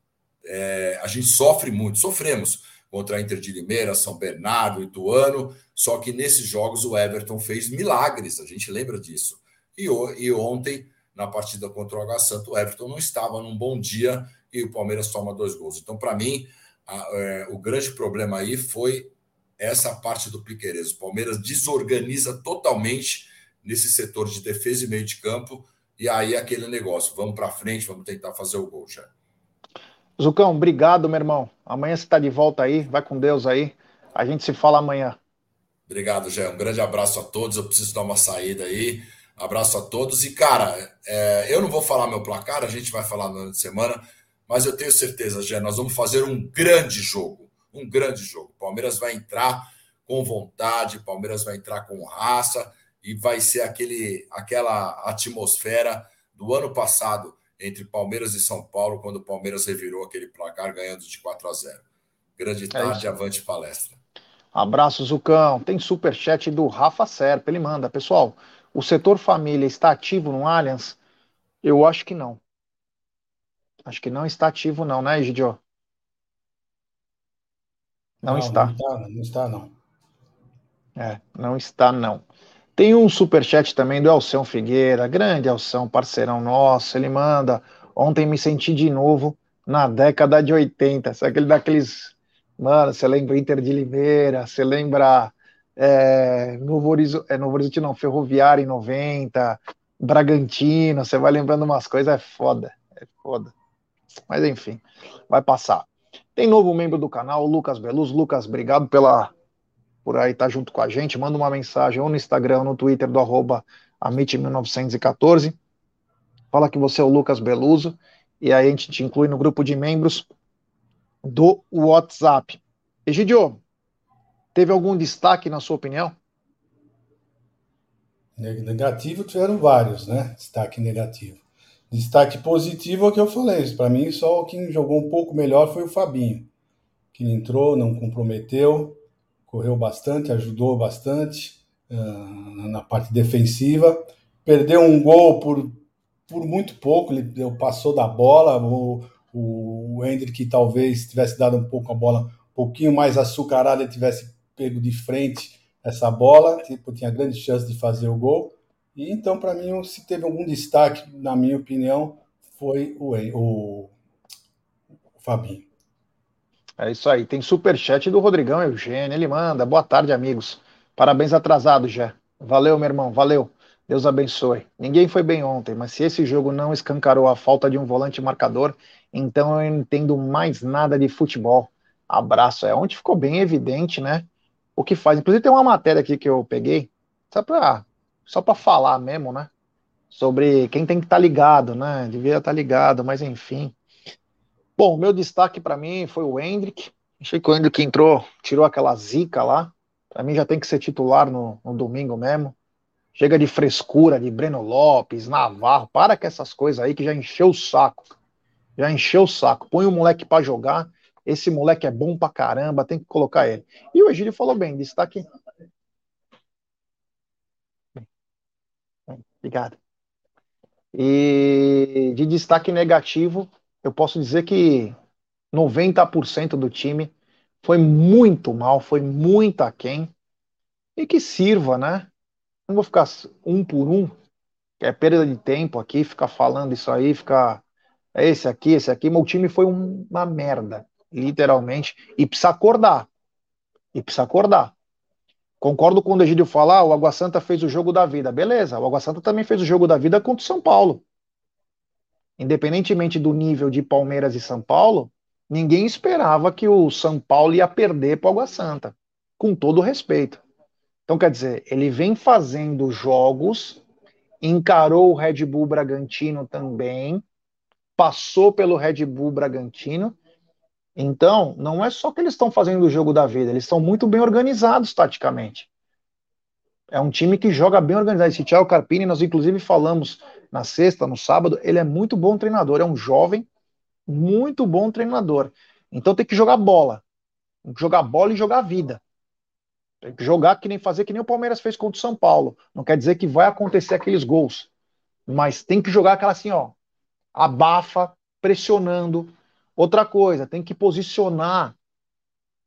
é, a gente sofre muito, sofremos contra a Inter de Limeira, São Bernardo, Ituano, só que nesses jogos o Everton fez milagres, a gente lembra disso. E, e ontem na partida contra o H Santo, o Everton não estava num bom dia e o Palmeiras toma dois gols. Então, para mim, a, é, o grande problema aí foi essa parte do Piqueires. O Palmeiras desorganiza totalmente nesse setor de defesa e meio de campo, e aí aquele negócio, vamos para frente, vamos tentar fazer o gol já. Zucão, obrigado, meu irmão. Amanhã você está de volta aí, vai com Deus aí. A gente se fala amanhã. Obrigado, Jé. Um grande abraço a todos. Eu preciso dar uma saída aí. Abraço a todos. E, cara, é, eu não vou falar meu placar, a gente vai falar na semana, mas eu tenho certeza, Gé, nós vamos fazer um grande jogo. Um grande jogo. Palmeiras vai entrar com vontade, Palmeiras vai entrar com raça e vai ser aquele, aquela atmosfera do ano passado entre Palmeiras e São Paulo, quando o Palmeiras revirou aquele placar ganhando de 4 a 0. Grande é tarde, é avante palestra. Abraço, Zucão. Tem super chat do Rafa Serpa, ele manda. Pessoal, o setor família está ativo no Allianz? Eu acho que não. Acho que não está ativo, não, né, Egidio? Não, não, está. Não está, não está, não. É, não está, não. Tem um superchat também do Elção Figueira, grande Elção, parceirão nosso. Ele manda: Ontem me senti de novo na década de 80. Sabe aquele daqueles. Mano, você lembra Inter de Limeira, você lembra é, Novo, Horizonte, é, Novo Horizonte, não, Ferroviária em 90, Bragantino, você vai lembrando umas coisas, é foda, é foda. Mas enfim, vai passar. Tem novo membro do canal, Lucas Beluz. Lucas, obrigado pela por aí tá junto com a gente. Manda uma mensagem ou no Instagram ou no Twitter do arroba Amit1914. Fala que você é o Lucas Beluso e aí a gente te inclui no grupo de membros do WhatsApp. Egidio, Teve algum destaque, na sua opinião? Negativo tiveram vários, né? Destaque negativo. Destaque positivo é o que eu falei. Para mim, só quem jogou um pouco melhor foi o Fabinho, que entrou, não comprometeu, correu bastante, ajudou bastante uh, na parte defensiva. Perdeu um gol por, por muito pouco, ele passou da bola. O, o Hendrick talvez tivesse dado um pouco a bola um pouquinho mais açucarada, ele tivesse pego de frente essa bola, tipo, tinha grande chance de fazer o gol. E então, para mim, se teve algum destaque, na minha opinião, foi o, o, o Fabinho. É isso aí. Tem super chat do Rodrigão Eugênio. Ele manda. Boa tarde, amigos. Parabéns atrasado, já. Valeu, meu irmão. Valeu. Deus abençoe. Ninguém foi bem ontem, mas se esse jogo não escancarou a falta de um volante marcador, então eu não entendo mais nada de futebol. Abraço. É onde ficou bem evidente, né? O que faz. Inclusive tem uma matéria aqui que eu peguei, só para só falar mesmo, né? Sobre quem tem que estar tá ligado, né? Devia estar tá ligado, mas enfim. Bom, meu destaque para mim foi o Hendrick. Achei que o Hendrick entrou, tirou aquela zica lá. Para mim já tem que ser titular no, no domingo mesmo. Chega de frescura de Breno Lopes, Navarro. Para com essas coisas aí que já encheu o saco. Já encheu o saco. Põe o moleque para jogar. Esse moleque é bom pra caramba, tem que colocar ele. E o Egílio falou bem, destaque. Obrigado. E de destaque negativo, eu posso dizer que 90% do time foi muito mal, foi muito aquém. E que sirva, né? Não vou ficar um por um, que é perda de tempo aqui, ficar falando isso aí, ficar é esse aqui, esse aqui. Meu time foi uma merda, literalmente. E precisa acordar. E precisa acordar. Concordo com o Egídio falar, ah, o Água Santa fez o jogo da vida. Beleza, o Água Santa também fez o jogo da vida contra o São Paulo. Independentemente do nível de Palmeiras e São Paulo, ninguém esperava que o São Paulo ia perder para o Água Santa. Com todo respeito. Então, quer dizer, ele vem fazendo jogos, encarou o Red Bull Bragantino também, passou pelo Red Bull Bragantino. Então, não é só que eles estão fazendo o jogo da vida, eles estão muito bem organizados taticamente. É um time que joga bem organizado. Esse Thiago Carpini, nós inclusive falamos na sexta, no sábado, ele é muito bom treinador, é um jovem, muito bom treinador. Então tem que jogar bola. Tem que jogar bola e jogar vida. Tem que jogar que nem fazer que nem o Palmeiras fez contra o São Paulo. Não quer dizer que vai acontecer aqueles gols. Mas tem que jogar aquela assim, ó. Abafa, pressionando. Outra coisa, tem que posicionar.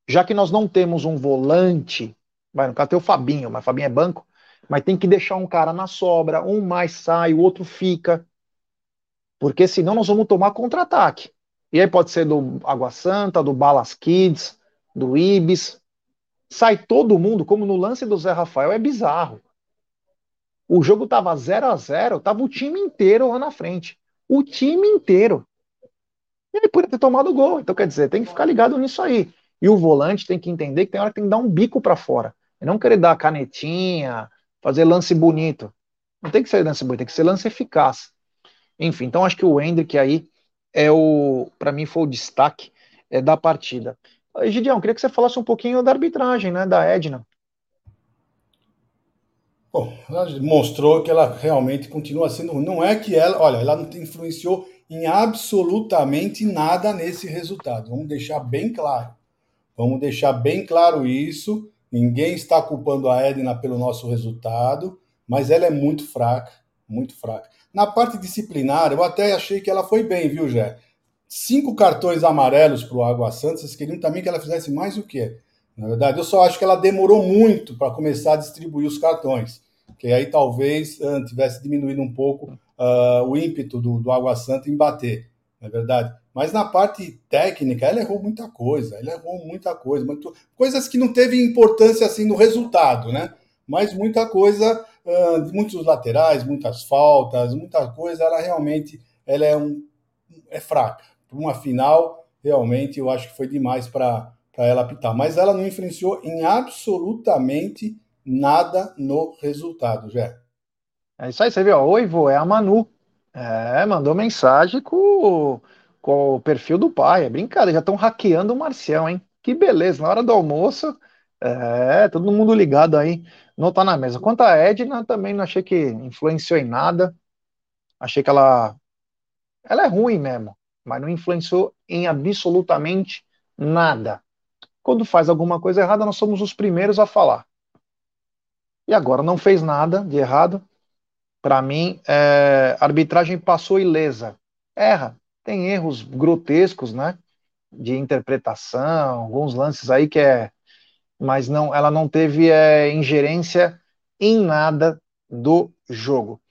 Já que nós não temos um volante, vai, no caso tem o Fabinho, mas Fabinho é banco, mas tem que deixar um cara na sobra, um mais sai, o outro fica. Porque senão nós vamos tomar contra-ataque. E aí pode ser do Água Santa, do Balas Kids, do Ibis, sai todo mundo, como no lance do Zé Rafael, é bizarro. O jogo tava 0 a 0 tava o time inteiro lá na frente. O time inteiro. Ele podia ter tomado o gol. Então, quer dizer, tem que ficar ligado nisso aí. E o volante tem que entender que tem hora que tem que dar um bico para fora. E não querer dar canetinha, fazer lance bonito. Não tem que ser lance bonito, tem que ser lance eficaz. Enfim, então acho que o Hendrick aí é o, para mim foi o destaque é, da partida. Gideão, queria que você falasse um pouquinho da arbitragem, né, da Edna. Bom, ela mostrou que ela realmente continua sendo. Não é que ela, olha, ela não influenciou em absolutamente nada nesse resultado. Vamos deixar bem claro. Vamos deixar bem claro isso. Ninguém está culpando a Edna pelo nosso resultado, mas ela é muito fraca, muito fraca. Na parte disciplinar, eu até achei que ela foi bem, viu, Jé? cinco cartões amarelos para o Água Santa, vocês queriam também que ela fizesse mais o quê? Na verdade, eu só acho que ela demorou muito para começar a distribuir os cartões, que aí talvez uh, tivesse diminuído um pouco uh, o ímpeto do, do Água Santa em bater, na é verdade. Mas na parte técnica, ela errou muita coisa, ela errou muita coisa, muito, coisas que não teve importância assim no resultado, né? Mas muita coisa, uh, muitos laterais, muitas faltas, muita coisa, ela realmente ela é, um, é fraca uma final, realmente eu acho que foi demais para ela apitar. Mas ela não influenciou em absolutamente nada no resultado, Jé. É isso aí, você viu? Oi, vô, é a Manu. É, mandou mensagem com, com o perfil do pai. É brincadeira, já estão hackeando o Marcião, hein? Que beleza, na hora do almoço, é, todo mundo ligado aí, não tá na mesa. Quanto a Edna, também não achei que influenciou em nada. Achei que ela. Ela é ruim mesmo mas não influenciou em absolutamente nada. Quando faz alguma coisa errada, nós somos os primeiros a falar. E agora não fez nada de errado. Para mim, é, a arbitragem passou ilesa. Erra, tem erros grotescos, né? De interpretação, alguns lances aí que é. Mas não, ela não teve é, ingerência em nada do jogo.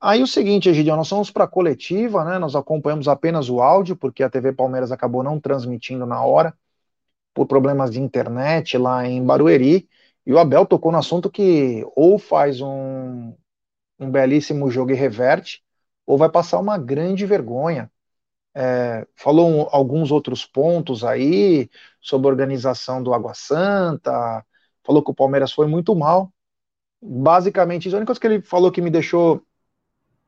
Aí o seguinte, Egidio, nós somos para a coletiva, né? Nós acompanhamos apenas o áudio, porque a TV Palmeiras acabou não transmitindo na hora, por problemas de internet lá em Barueri. E o Abel tocou no assunto que ou faz um, um belíssimo jogo e reverte, ou vai passar uma grande vergonha. É, falou um, alguns outros pontos aí sobre a organização do Água Santa, falou que o Palmeiras foi muito mal. Basicamente, a única coisa que ele falou que me deixou.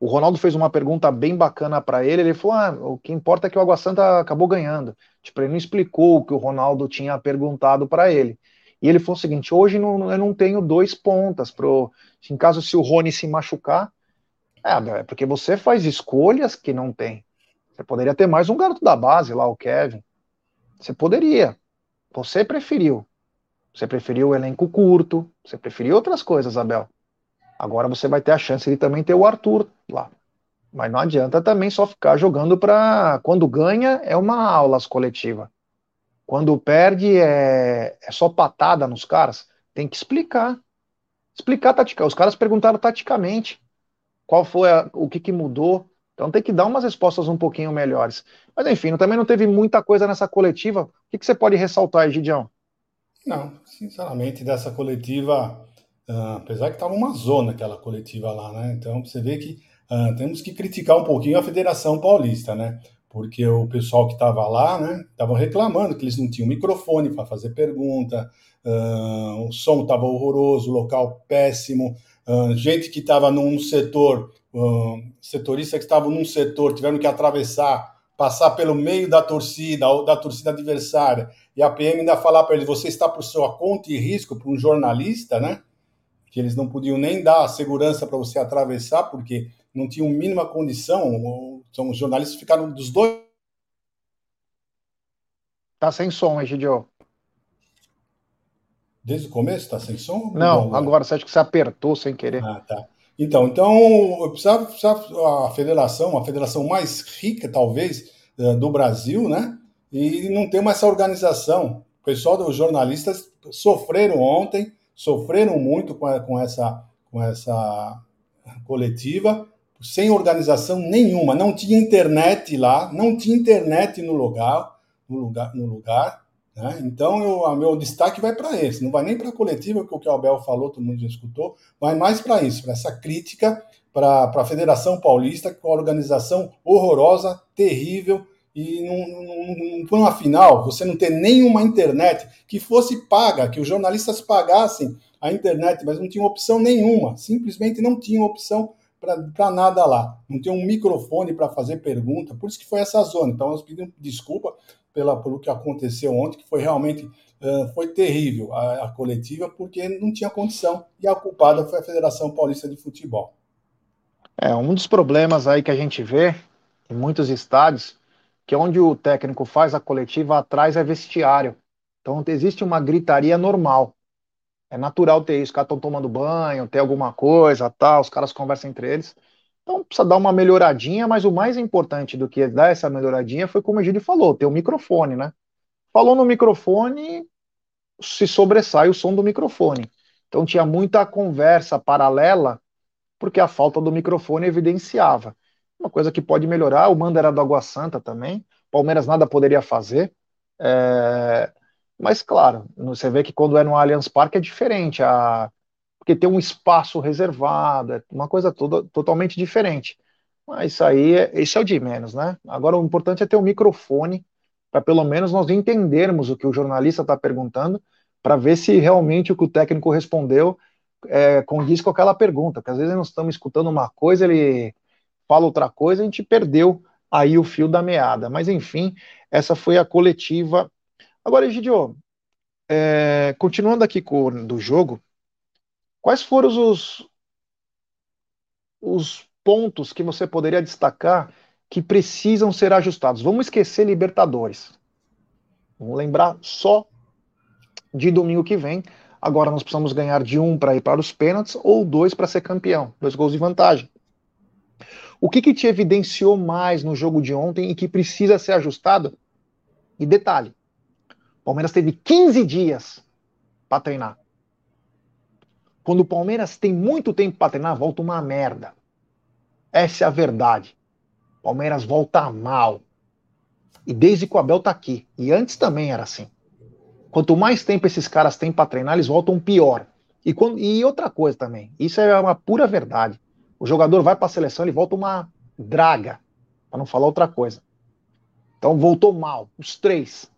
O Ronaldo fez uma pergunta bem bacana para ele. Ele falou: ah, o que importa é que o Água Santa acabou ganhando. Tipo, ele não explicou o que o Ronaldo tinha perguntado para ele. E ele falou o seguinte: hoje não, eu não tenho dois pontas pro. Em caso se o Rony se machucar, é, é porque você faz escolhas que não tem. Você poderia ter mais um garoto da base lá, o Kevin. Você poderia. Você preferiu. Você preferiu o elenco curto. Você preferiu outras coisas, Abel. Agora você vai ter a chance de também ter o Arthur lá. Mas não adianta também só ficar jogando para. Quando ganha, é uma aula coletiva. Quando perde, é, é só patada nos caras. Tem que explicar. Explicar taticamente. Os caras perguntaram taticamente qual foi a, o que, que mudou. Então tem que dar umas respostas um pouquinho melhores. Mas enfim, também não teve muita coisa nessa coletiva. O que, que você pode ressaltar aí, Gidião? Não, sinceramente, dessa coletiva, uh, apesar que estava uma zona aquela coletiva lá, né? Então você vê que uh, temos que criticar um pouquinho a Federação Paulista, né? Porque o pessoal que estava lá, né, estavam reclamando que eles não tinham microfone para fazer pergunta, uh, o som estava horroroso, o local péssimo, gente que estava num setor, uh, setorista que estava num setor, tiveram que atravessar, passar pelo meio da torcida, ou da torcida adversária, e a PM ainda falar para ele, você está por sua conta e risco para um jornalista, né? Que eles não podiam nem dar segurança para você atravessar, porque não tinham mínima condição, são os jornalistas ficaram dos dois. Tá sem som, Egidio. Desde o começo está sem som? Não, agora? agora você acha que você apertou sem querer. Ah, tá. Então, então precisava, precisava a federação, a federação mais rica, talvez, eh, do Brasil, né? E não tem mais essa organização. O pessoal dos jornalistas sofreram ontem, sofreram muito com, essa, com essa coletiva, sem organização nenhuma. Não tinha internet lá, não tinha internet no lugar, no lugar, no lugar. Né? Então, eu, meu destaque vai para esse, não vai nem para a coletiva, que o que o Abel falou, todo mundo já escutou, vai mais para isso, para essa crítica para a Federação Paulista, com a organização horrorosa, terrível, e numa final, você não ter nenhuma internet que fosse paga, que os jornalistas pagassem a internet, mas não tinha opção nenhuma, simplesmente não tinha opção para nada lá. Não tinha um microfone para fazer pergunta, por isso que foi essa zona. Então, nós pedimos desculpa pela, pelo que aconteceu ontem, que foi realmente uh, foi terrível a, a, coletiva, porque não tinha condição, e a culpada foi a Federação Paulista de Futebol. É, um dos problemas aí que a gente vê em muitos estádios, que é onde o técnico faz a coletiva, atrás é vestiário. Então existe uma gritaria normal. É natural ter isso, os caras estão tomando banho, ter alguma coisa, tal, os caras conversam entre eles. Então precisa dar uma melhoradinha, mas o mais importante do que dar essa melhoradinha foi como o Egídio falou, ter o microfone, né? Falou no microfone, se sobressai o som do microfone. Então tinha muita conversa paralela, porque a falta do microfone evidenciava. Uma coisa que pode melhorar, o mando era do Água Santa também, Palmeiras nada poderia fazer. É... Mas claro, você vê que quando é no Allianz Parque é diferente. A porque tem um espaço reservado, é uma coisa toda, totalmente diferente. Mas isso aí, é, isso é o de menos, né? Agora o importante é ter o um microfone, para pelo menos nós entendermos o que o jornalista está perguntando, para ver se realmente o que o técnico respondeu é, condiz com aquela pergunta, porque às vezes nós estamos escutando uma coisa, ele fala outra coisa, a gente perdeu aí o fio da meada. Mas enfim, essa foi a coletiva. Agora, Egidio, é, continuando aqui com do jogo, Quais foram os, os pontos que você poderia destacar que precisam ser ajustados? Vamos esquecer Libertadores. Vamos lembrar só de domingo que vem. Agora nós precisamos ganhar de um para ir para os pênaltis ou dois para ser campeão. Dois gols de vantagem. O que, que te evidenciou mais no jogo de ontem e que precisa ser ajustado? E detalhe: Palmeiras teve 15 dias para treinar. Quando o Palmeiras tem muito tempo para treinar, volta uma merda. Essa é a verdade. Palmeiras volta mal. E desde que o Abel tá aqui. E antes também era assim. Quanto mais tempo esses caras têm para treinar, eles voltam pior. E, quando, e outra coisa também, isso é uma pura verdade. O jogador vai para a seleção, ele volta uma draga, para não falar outra coisa. Então voltou mal, os três.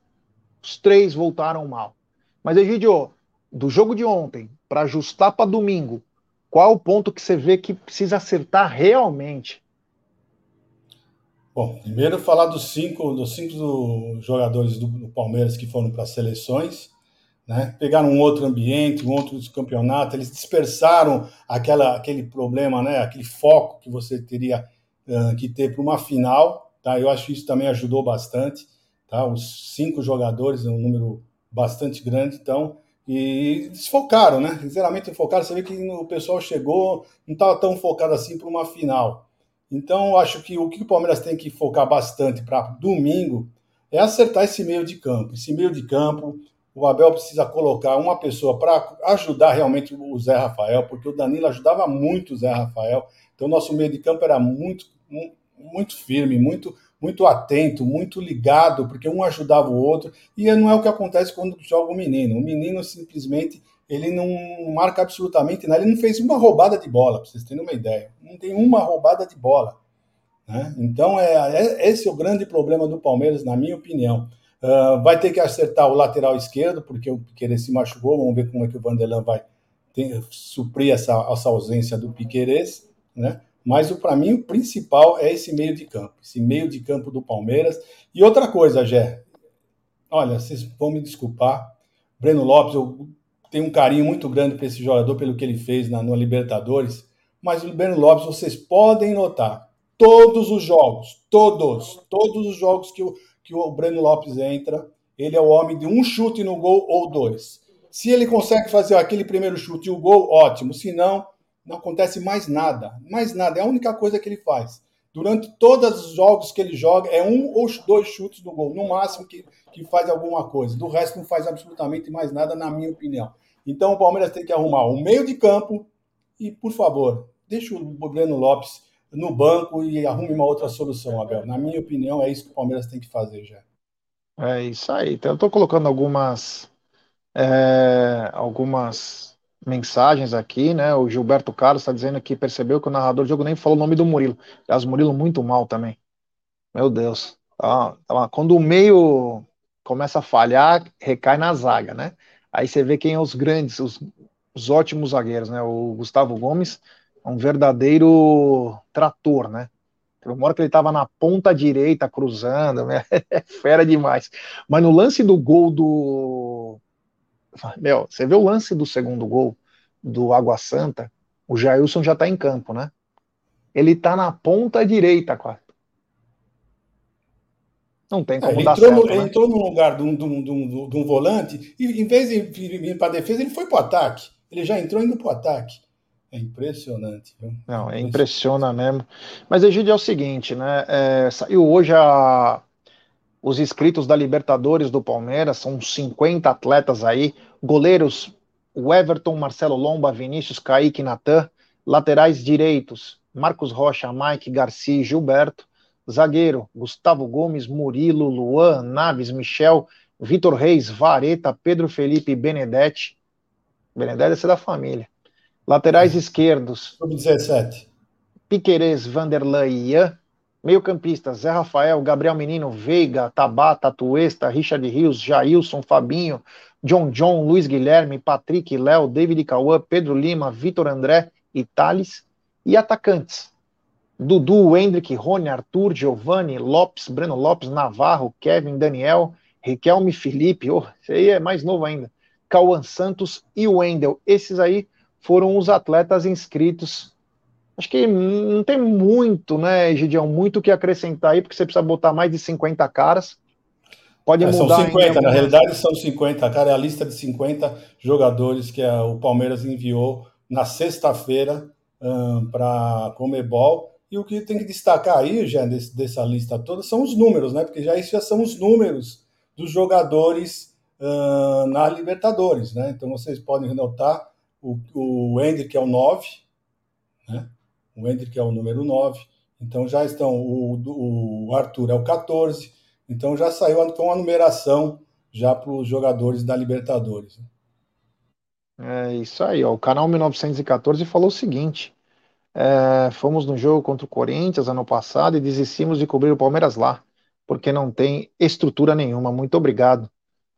Os três voltaram mal. Mas, Egidio, do jogo de ontem, para ajustar para domingo, qual o ponto que você vê que precisa acertar realmente? Bom, primeiro falar dos cinco, dos cinco jogadores do, do Palmeiras que foram para as seleções, né? Pegaram um outro ambiente, um outro campeonato, eles dispersaram aquela, aquele problema, né? Aquele foco que você teria uh, que ter para uma final, tá? Eu acho que isso também ajudou bastante, tá? Os cinco jogadores, é um número bastante grande, então e desfocaram, né? Sinceramente, focaram. Você vê que o pessoal chegou, não estava tão focado assim para uma final. Então, acho que o que o Palmeiras tem que focar bastante para domingo é acertar esse meio de campo. Esse meio de campo, o Abel precisa colocar uma pessoa para ajudar realmente o Zé Rafael, porque o Danilo ajudava muito o Zé Rafael. Então, nosso meio de campo era muito, muito firme, muito muito atento, muito ligado, porque um ajudava o outro, e não é o que acontece quando joga o menino. O menino simplesmente ele não marca absolutamente nada, ele não fez uma roubada de bola, para vocês terem uma ideia. Não tem uma roubada de bola. Né? Então, é, é, esse é o grande problema do Palmeiras, na minha opinião. Uh, vai ter que acertar o lateral esquerdo, porque o Piqueires se machucou, vamos ver como é que o Vanderlan vai ter, suprir essa, essa ausência do Piqueires, né? Mas para mim o principal é esse meio de campo, esse meio de campo do Palmeiras. E outra coisa, Gé, olha, vocês vão me desculpar, Breno Lopes, eu tenho um carinho muito grande para esse jogador pelo que ele fez na, no Libertadores, mas o Breno Lopes, vocês podem notar, todos os jogos, todos, todos os jogos que o, que o Breno Lopes entra, ele é o homem de um chute no gol ou dois. Se ele consegue fazer aquele primeiro chute e o gol, ótimo. Se não, não acontece mais nada. Mais nada. É a única coisa que ele faz. Durante todos os jogos que ele joga, é um ou dois chutes no gol, no máximo, que, que faz alguma coisa. Do resto, não faz absolutamente mais nada, na minha opinião. Então, o Palmeiras tem que arrumar o meio de campo e, por favor, deixa o Breno Lopes no banco e arrume uma outra solução, Abel. Na minha opinião, é isso que o Palmeiras tem que fazer já. É isso aí. Então, eu estou colocando algumas, é, algumas mensagens aqui, né? O Gilberto Carlos está dizendo que percebeu que o narrador do jogo nem falou o nome do Murilo. Aliás, Murilo muito mal também. Meu Deus. Ah, quando o meio começa a falhar, recai na zaga, né? Aí você vê quem é os grandes, os, os ótimos zagueiros, né? O Gustavo Gomes é um verdadeiro trator, né? Uma hora que ele estava na ponta direita, cruzando, né? é fera demais. Mas no lance do gol do, meu, você vê o lance do segundo gol do Água Santa, o Jailson já tá em campo, né? Ele tá na ponta direita, quase. Não tem como é, ele dar entrou certo, no, né? Ele entrou no lugar de um, de, um, de, um, de um, volante e, em vez de vir para a defesa, ele foi para o ataque. Ele já entrou indo para o ataque. É impressionante. Viu? Não, é impressiona mesmo. Mas, Egídio, é o seguinte, né? É, saiu hoje a, os inscritos da Libertadores do Palmeiras, são 50 atletas aí, goleiros, o Everton, Marcelo Lomba, Vinícius, Kaique, Natan, laterais direitos, Marcos Rocha, Mike, Garcia e Gilberto, zagueiro, Gustavo Gomes, Murilo, Luan, Naves, Michel, Vitor Reis, Vareta, Pedro Felipe Benedetti, Benedetti é da família, laterais esquerdos, Sub-17, Piquerez, Vanderlan e Ian, Meio-campistas: Zé Rafael, Gabriel Menino, Veiga, Tabata, Tuesta, Richard Rios, Jailson, Fabinho, John John, Luiz Guilherme, Patrick, Léo, David Cauã, Pedro Lima, Vitor André e Thales. E atacantes: Dudu, Hendrick, Rony, Arthur, Giovanni, Lopes, Breno Lopes, Navarro, Kevin, Daniel, Riquelme, Felipe, oh, esse aí é mais novo ainda, Cauã Santos e Wendel. Esses aí foram os atletas inscritos Acho que não tem muito, né, Gideão, muito o que acrescentar aí, porque você precisa botar mais de 50 caras. Pode é, mudar. São 50, na realidade são 50, cara, é a lista de 50 jogadores que a, o Palmeiras enviou na sexta-feira um, para a Comebol. E o que tem que destacar aí, já desse, dessa lista toda, são os números, né? Porque já isso já são os números dos jogadores uh, na Libertadores, né? Então vocês podem notar o, o Ender, que é o 9, né? O Hendrick é o número 9, então já estão, o, o Arthur é o 14, então já saiu com a numeração já para os jogadores da Libertadores. É isso aí, ó. o canal 1914 falou o seguinte, É, fomos no jogo contra o Corinthians ano passado e desistimos de cobrir o Palmeiras lá, porque não tem estrutura nenhuma. Muito obrigado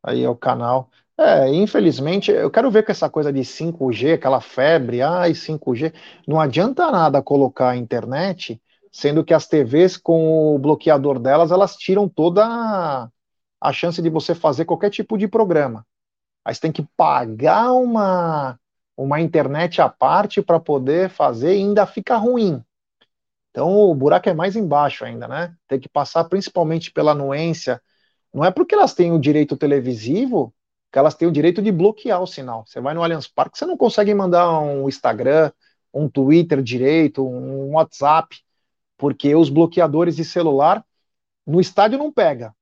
aí ao canal. É, infelizmente, eu quero ver com essa coisa de 5G, aquela febre, ai, 5G, não adianta nada colocar a internet, sendo que as TVs com o bloqueador delas, elas tiram toda a, chance de você fazer qualquer tipo de programa. Aí você tem que pagar uma, uma internet à parte para poder fazer e ainda fica ruim. Então o buraco é mais embaixo ainda, né? Tem que passar principalmente pela anuência. Não é porque elas têm o direito televisivo que elas têm o direito de bloquear o sinal. Você vai no Allianz Parque, você não consegue mandar um Instagram, um Twitter direito, um WhatsApp, porque os bloqueadores de celular no estádio não pega.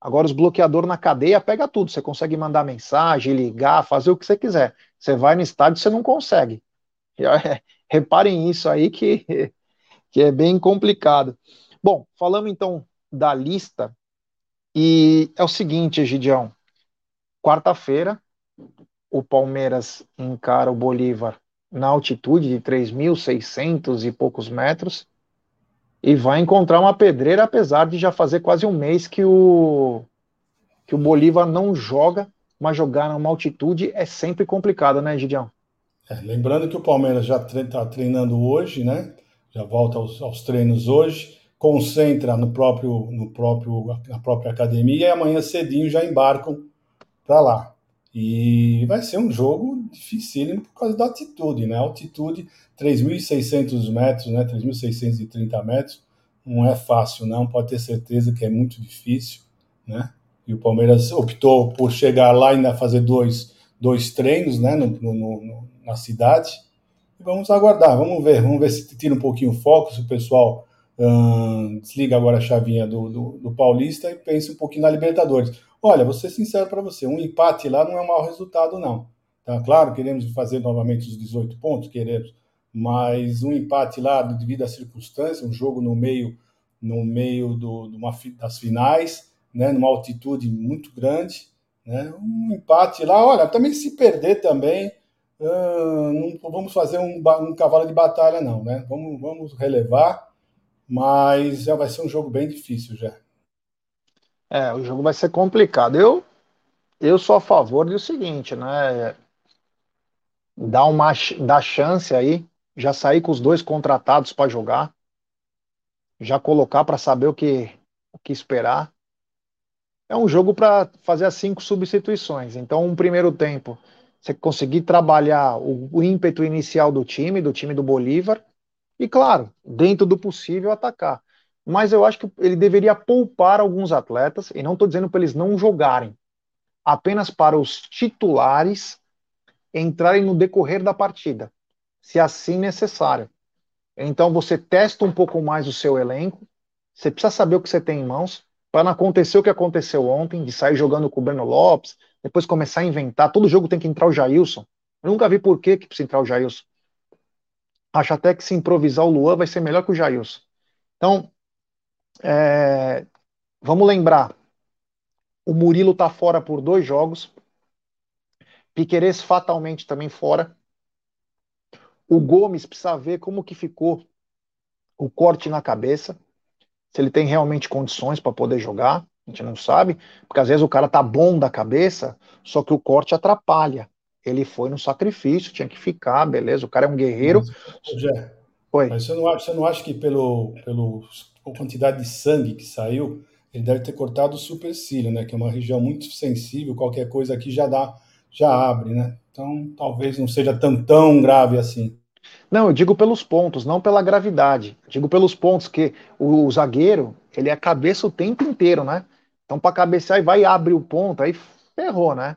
Agora os bloqueadores na cadeia pega tudo. Você consegue mandar mensagem, ligar, fazer o que você quiser. Você vai no estádio, você não consegue. Reparem isso aí que, que é bem complicado. Bom, falamos então da lista. E é o seguinte, Egidião. Quarta-feira, o Palmeiras encara o Bolívar na altitude de 3.600 e poucos metros e vai encontrar uma pedreira, apesar de já fazer quase um mês que o, que o Bolívar não joga, mas jogar numa altitude é sempre complicado, né, Gideão? É, lembrando que o Palmeiras já está treinando hoje, né? Já volta aos, aos, treinos hoje, concentra no próprio, no próprio, na própria academia e amanhã cedinho já embarcam para lá. E vai ser um jogo dificílimo por causa da altitude, né? Altitude 3.600 metros, né? 3.630 metros, não é fácil, não. Pode ter certeza que é muito difícil, né? E o Palmeiras optou por chegar lá e ainda fazer dois, dois treinos, né? No, no, no, na cidade. Vamos aguardar, vamos ver, vamos ver se tira um pouquinho o foco, se o pessoal hum, desliga agora a chavinha do, do, do Paulista e pensa um pouquinho na Libertadores. Olha, vou ser sincero para você, um empate lá não é um mau resultado, não. Tá claro, queremos fazer novamente os 18 pontos, queremos, mas um empate lá devido às circunstâncias, um jogo no meio no meio do, uma, das finais, né, numa altitude muito grande, né, um empate lá, olha, também se perder também, uh, não vamos fazer um, um, cavalo de batalha não, né, vamos, vamos relevar, mas já vai ser um jogo bem difícil já. É, o jogo vai ser complicado. Eu, eu sou a favor do seguinte, né? Dar uma dar chance aí, já sair com os dois contratados para jogar, já colocar para saber o que, o que esperar. É um jogo para fazer as cinco substituições. Então, um primeiro tempo, você conseguir trabalhar o, o ímpeto inicial do time, do time do Bolívar, e claro, dentro do possível, atacar mas eu acho que ele deveria poupar alguns atletas, e não estou dizendo para eles não jogarem, apenas para os titulares entrarem no decorrer da partida, se assim necessário. Então você testa um pouco mais o seu elenco, você precisa saber o que você tem em mãos, para não acontecer o que aconteceu ontem, de sair jogando com o Breno Lopes, depois começar a inventar, todo jogo tem que entrar o Jailson. Eu nunca vi por que, que precisa entrar o Jailson. Acho até que se improvisar o Luan vai ser melhor que o Jailson. Então, é, vamos lembrar, o Murilo está fora por dois jogos. Piquerez fatalmente também fora. O Gomes precisa ver como que ficou o corte na cabeça, se ele tem realmente condições para poder jogar. A gente não sabe, porque às vezes o cara tá bom da cabeça, só que o corte atrapalha. Ele foi no sacrifício, tinha que ficar, beleza. O cara é um guerreiro. Mas, Oi. Mas você não acha, você não acha que pelo, pelo a quantidade de sangue que saiu, ele deve ter cortado o supercílio, né? Que é uma região muito sensível, qualquer coisa aqui já dá, já abre, né? Então talvez não seja tão, tão grave assim. Não, eu digo pelos pontos, não pela gravidade. Digo pelos pontos que o, o zagueiro, ele é cabeça o tempo inteiro, né? Então para cabecear e vai abrir o ponto, aí ferrou, né?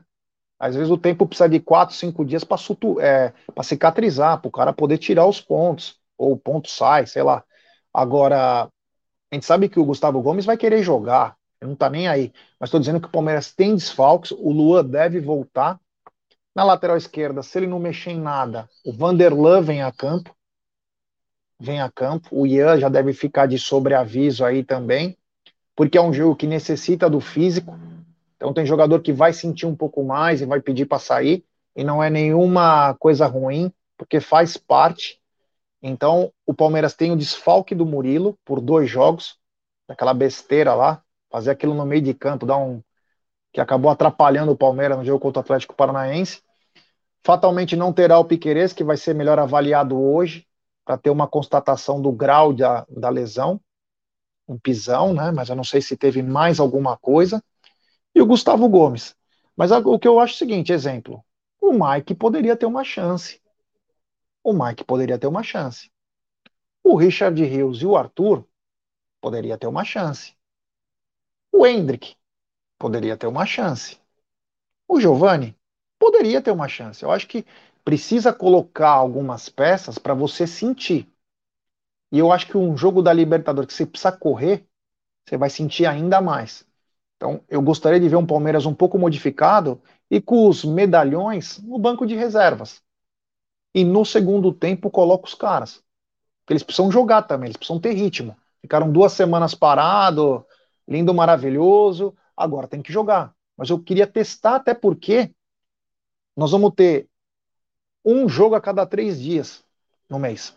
Às vezes o tempo precisa de quatro, cinco dias para é, cicatrizar, para o cara poder tirar os pontos, ou o ponto sai, sei lá. Agora, a gente sabe que o Gustavo Gomes vai querer jogar, ele não tá nem aí. Mas estou dizendo que o Palmeiras tem desfalques, o Luan deve voltar. Na lateral esquerda, se ele não mexer em nada, o Vanderlan vem a campo. Vem a campo. O Ian já deve ficar de sobreaviso aí também, porque é um jogo que necessita do físico. Então tem jogador que vai sentir um pouco mais e vai pedir para sair, e não é nenhuma coisa ruim, porque faz parte Então, o Palmeiras tem o desfalque do Murilo por dois jogos, aquela besteira lá, fazer aquilo no meio de campo, dar um que acabou atrapalhando o Palmeiras no jogo contra o Atlético Paranaense. Fatalmente não terá o Piquerez, que vai ser melhor avaliado hoje, para ter uma constatação do grau da, da lesão, um pisão, né? Mas eu não sei se teve mais alguma coisa. E o Gustavo Gomes. Mas o que eu acho é o seguinte, exemplo, o Mike poderia ter uma chance. O Mike poderia ter uma chance. O Richard Rios e o Arthur poderia ter uma chance. O Hendrick poderia ter uma chance. O Giovani poderia ter uma chance. Eu acho que precisa colocar algumas peças para você sentir. E eu acho que um jogo da Libertadores que você precisa correr, você vai sentir ainda mais. Então, eu gostaria de ver um Palmeiras um pouco modificado e com os medalhões no banco de reservas. E no segundo tempo coloca os caras. Eles precisam jogar também, eles precisam ter ritmo. Ficaram duas semanas parados, lindo, maravilhoso. Agora tem que jogar. Mas eu queria testar, até porque nós vamos ter um jogo a cada três dias no mês.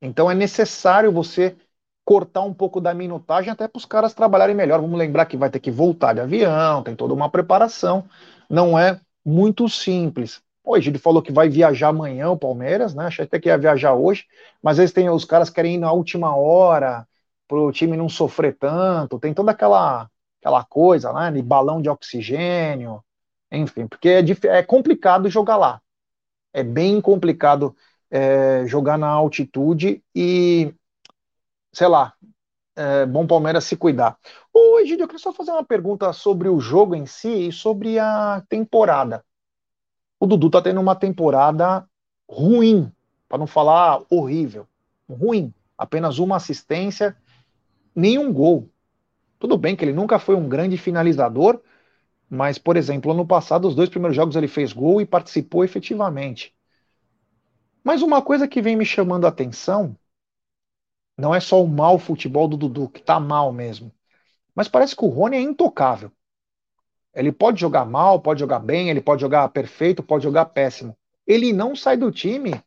Então é necessário você cortar um pouco da minutagem até para os caras trabalharem melhor. Vamos lembrar que vai ter que voltar de avião, tem toda uma preparação. Não é muito simples. Hoje ele falou que vai viajar amanhã o Palmeiras, né? Achei até que ia viajar hoje, mas eles têm os caras querem ir na última hora para o time não sofrer tanto. Tem toda aquela aquela coisa, né? De balão de oxigênio, enfim, porque é, é complicado jogar lá é bem complicado é, jogar na altitude e, sei lá, é bom Palmeiras se cuidar. Ô, Egidio, eu queria só fazer uma pergunta sobre o jogo em si e sobre a temporada. O Dudu tá tendo uma temporada ruim, para não falar horrível. Ruim. Apenas uma assistência, nenhum gol. Tudo bem que ele nunca foi um grande finalizador, mas, por exemplo, ano passado, os dois primeiros jogos ele fez gol e participou efetivamente. Mas uma coisa que vem me chamando a atenção não é só o mau futebol do Dudu, que tá mal mesmo. Mas parece que o Rony é intocável. Ele pode jogar mal, pode jogar bem, ele pode jogar perfeito, pode jogar péssimo. Ele não sai do time.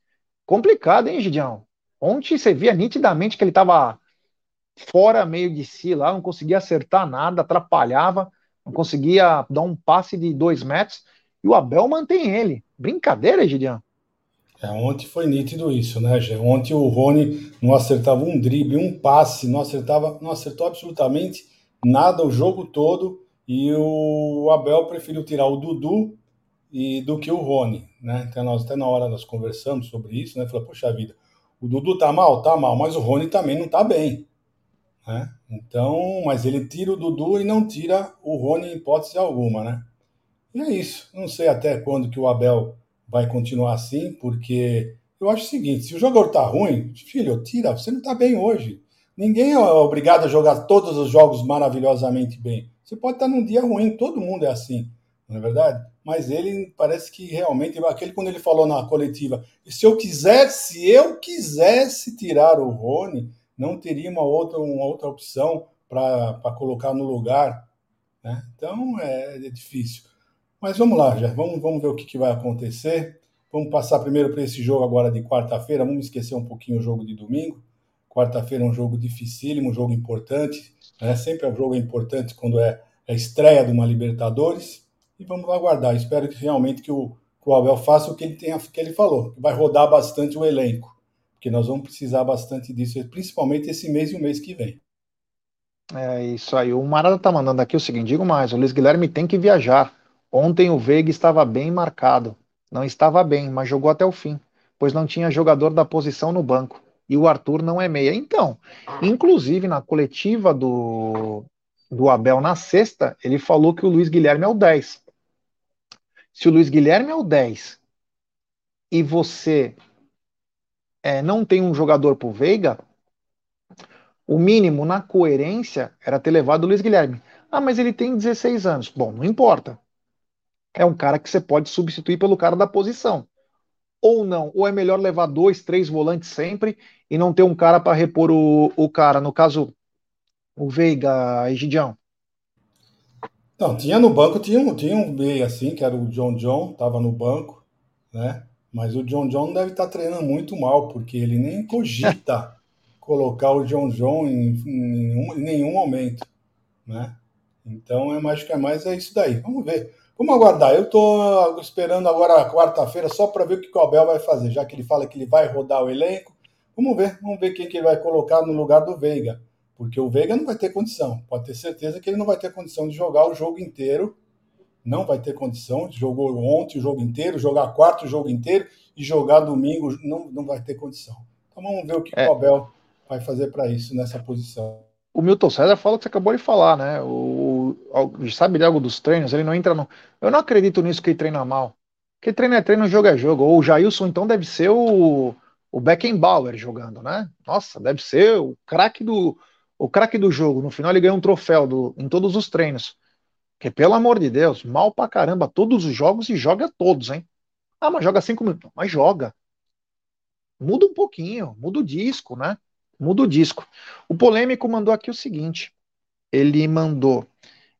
Complicado, hein, Gidião? Ontem você via nitidamente que ele estava fora meio de si lá, não conseguia acertar nada, atrapalhava não conseguia dar um passe de dois metros, e o Abel mantém ele. Brincadeira, Gideon. É, ontem foi nítido isso, né, Gê? Ontem o Rony não acertava um drible, um passe, não acertava, não acertou absolutamente nada o jogo todo, e o Abel preferiu tirar o Dudu e do que o Rony, né? Então nós até na hora nós conversamos sobre isso, né? Falou, poxa vida, o Dudu tá mal, tá mal, mas o Rony também não tá bem. Né? Então, mas ele tira o Dudu e não tira o Rony em hipótese alguma, né? E é isso. Não sei até quando que o Abel vai continuar assim, porque eu acho o seguinte: se o jogador tá ruim, filho, tira, você não tá bem hoje. Ninguém é obrigado a jogar todos os jogos maravilhosamente bem. Você pode estar num dia ruim, todo mundo é assim, não é verdade? Mas ele parece que realmente, aquele quando ele falou na coletiva, se eu quisesse, se eu quisesse tirar o Rony, não teria uma outra, uma outra opção para colocar no lugar. Né? Então é, é, difícil. Mas vamos lá, já vamos, vamos ver o que, que vai acontecer. Vamos passar primeiro para esse jogo agora de quarta-feira. Vamos esquecer um pouquinho o jogo de domingo. Quarta-feira é um jogo dificílimo, um jogo importante. Né? Sempre é um jogo importante quando é a estreia de uma Libertadores. E vamos aguardar. Espero que realmente que o, que o Abel faça o que ele, tenha, que ele falou, que vai rodar bastante o elenco porque nós vamos precisar bastante disso, principalmente esse mês e o mês que vem. É isso aí. O Marada tá mandando aqui o seguinte: digo mais, o Luiz Guilherme tem que viajar. Ontem o Veiga estava bem marcado. Não estava bem, mas jogou até o fim, pois não tinha jogador da posição no banco. E o Arthur não é meia. Então, inclusive na coletiva do, do Abel na sexta, ele falou que o Luiz Guilherme é o 10. Se o Luiz Guilherme é o 10 e você é, não tem um jogador pro Veiga, o mínimo na coerência era ter levado o Luiz Guilherme. Ah, mas ele tem 16 anos. Bom, não importa. É um cara que você pode substituir pelo cara da posição. Ou não, ou é melhor levar dois, três volantes sempre e não ter um cara para repor o, o cara. No caso, o Veiga, Egidião. Não, tinha no banco, tinha um, tinha um meio assim, que era o John John, tava no banco, né? Mas o John John deve estar tá treinando muito mal, porque ele nem cogita colocar o John John em, em, em, nenhum momento, né? Então é mais que é mais é isso daí. Vamos ver. Vamos aguardar. Eu estou esperando agora quarta-feira só para ver o que o Abel vai fazer, já que ele fala que ele vai rodar o elenco. Vamos ver, vamos ver quem que ele vai colocar no lugar do Veiga, porque o Veiga não vai ter condição. Pode ter certeza que ele não vai ter condição de jogar o jogo inteiro. Não vai ter condição. Jogou ontem o jogo inteiro, jogar quarto o jogo inteiro e jogar domingo não, não vai ter condição. Então vamos ver o que é. o Abel vai fazer para isso nessa posição. O Milton César fala que você acabou de falar, né? O, sabe de algo dos treinos? Ele não entra no. Eu não acredito nisso que ele treina mal. Que treino é treino, jogo é jogo. Ou o Jailson, então, deve ser o, o Beckenbauer jogando, né? Nossa, deve ser o craque do, o craque do jogo. No final, ele ganha um troféu do, em todos os treinos. Que, pelo amor de Deus, mal pra caramba, todos os jogos e joga todos, hein? Ah, mas joga cinco minutos. Mas joga. Muda um pouquinho, muda o disco, né? Muda o disco. O polêmico mandou aqui o seguinte: ele mandou.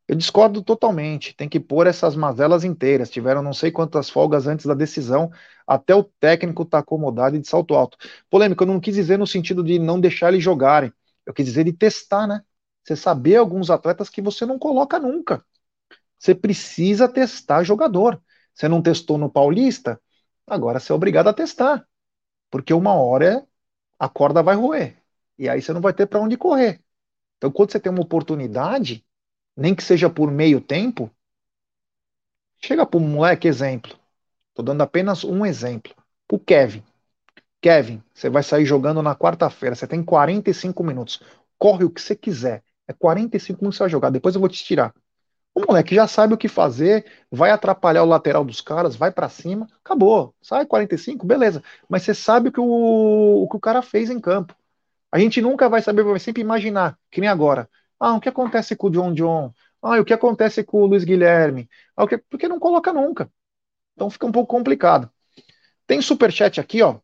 Eu discordo totalmente. Tem que pôr essas mazelas inteiras. Tiveram não sei quantas folgas antes da decisão, até o técnico tá acomodado e de salto alto. Polêmico, eu não quis dizer no sentido de não deixar eles jogarem. Eu quis dizer de testar, né? Você saber alguns atletas que você não coloca nunca. Você precisa testar jogador. Você não testou no Paulista? Agora você é obrigado a testar. Porque uma hora a corda vai roer. E aí você não vai ter para onde correr. Então, quando você tem uma oportunidade, nem que seja por meio tempo, chega para um moleque, exemplo. Estou dando apenas um exemplo. O Kevin. Kevin, você vai sair jogando na quarta-feira, você tem 45 minutos. Corre o que você quiser. É 45 minutos você vai jogar, depois eu vou te tirar. O moleque já sabe o que fazer, vai atrapalhar o lateral dos caras, vai para cima, acabou. Sai 45, beleza. Mas você sabe o que o, o que o cara fez em campo. A gente nunca vai saber, vai sempre imaginar, que nem agora. Ah, o que acontece com o John John? Ah, o que acontece com o Luiz Guilherme? Ah, o que... Porque não coloca nunca. Então fica um pouco complicado. Tem superchat aqui, ó,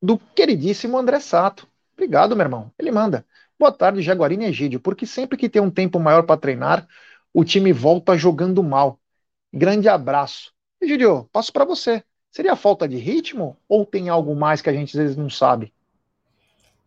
do queridíssimo André Sato. Obrigado, meu irmão. Ele manda. Boa tarde, Jaguarina e Egídio, porque sempre que tem um tempo maior para treinar, o time volta jogando mal. Grande abraço. Egídio, passo para você. Seria falta de ritmo ou tem algo mais que a gente às vezes não sabe?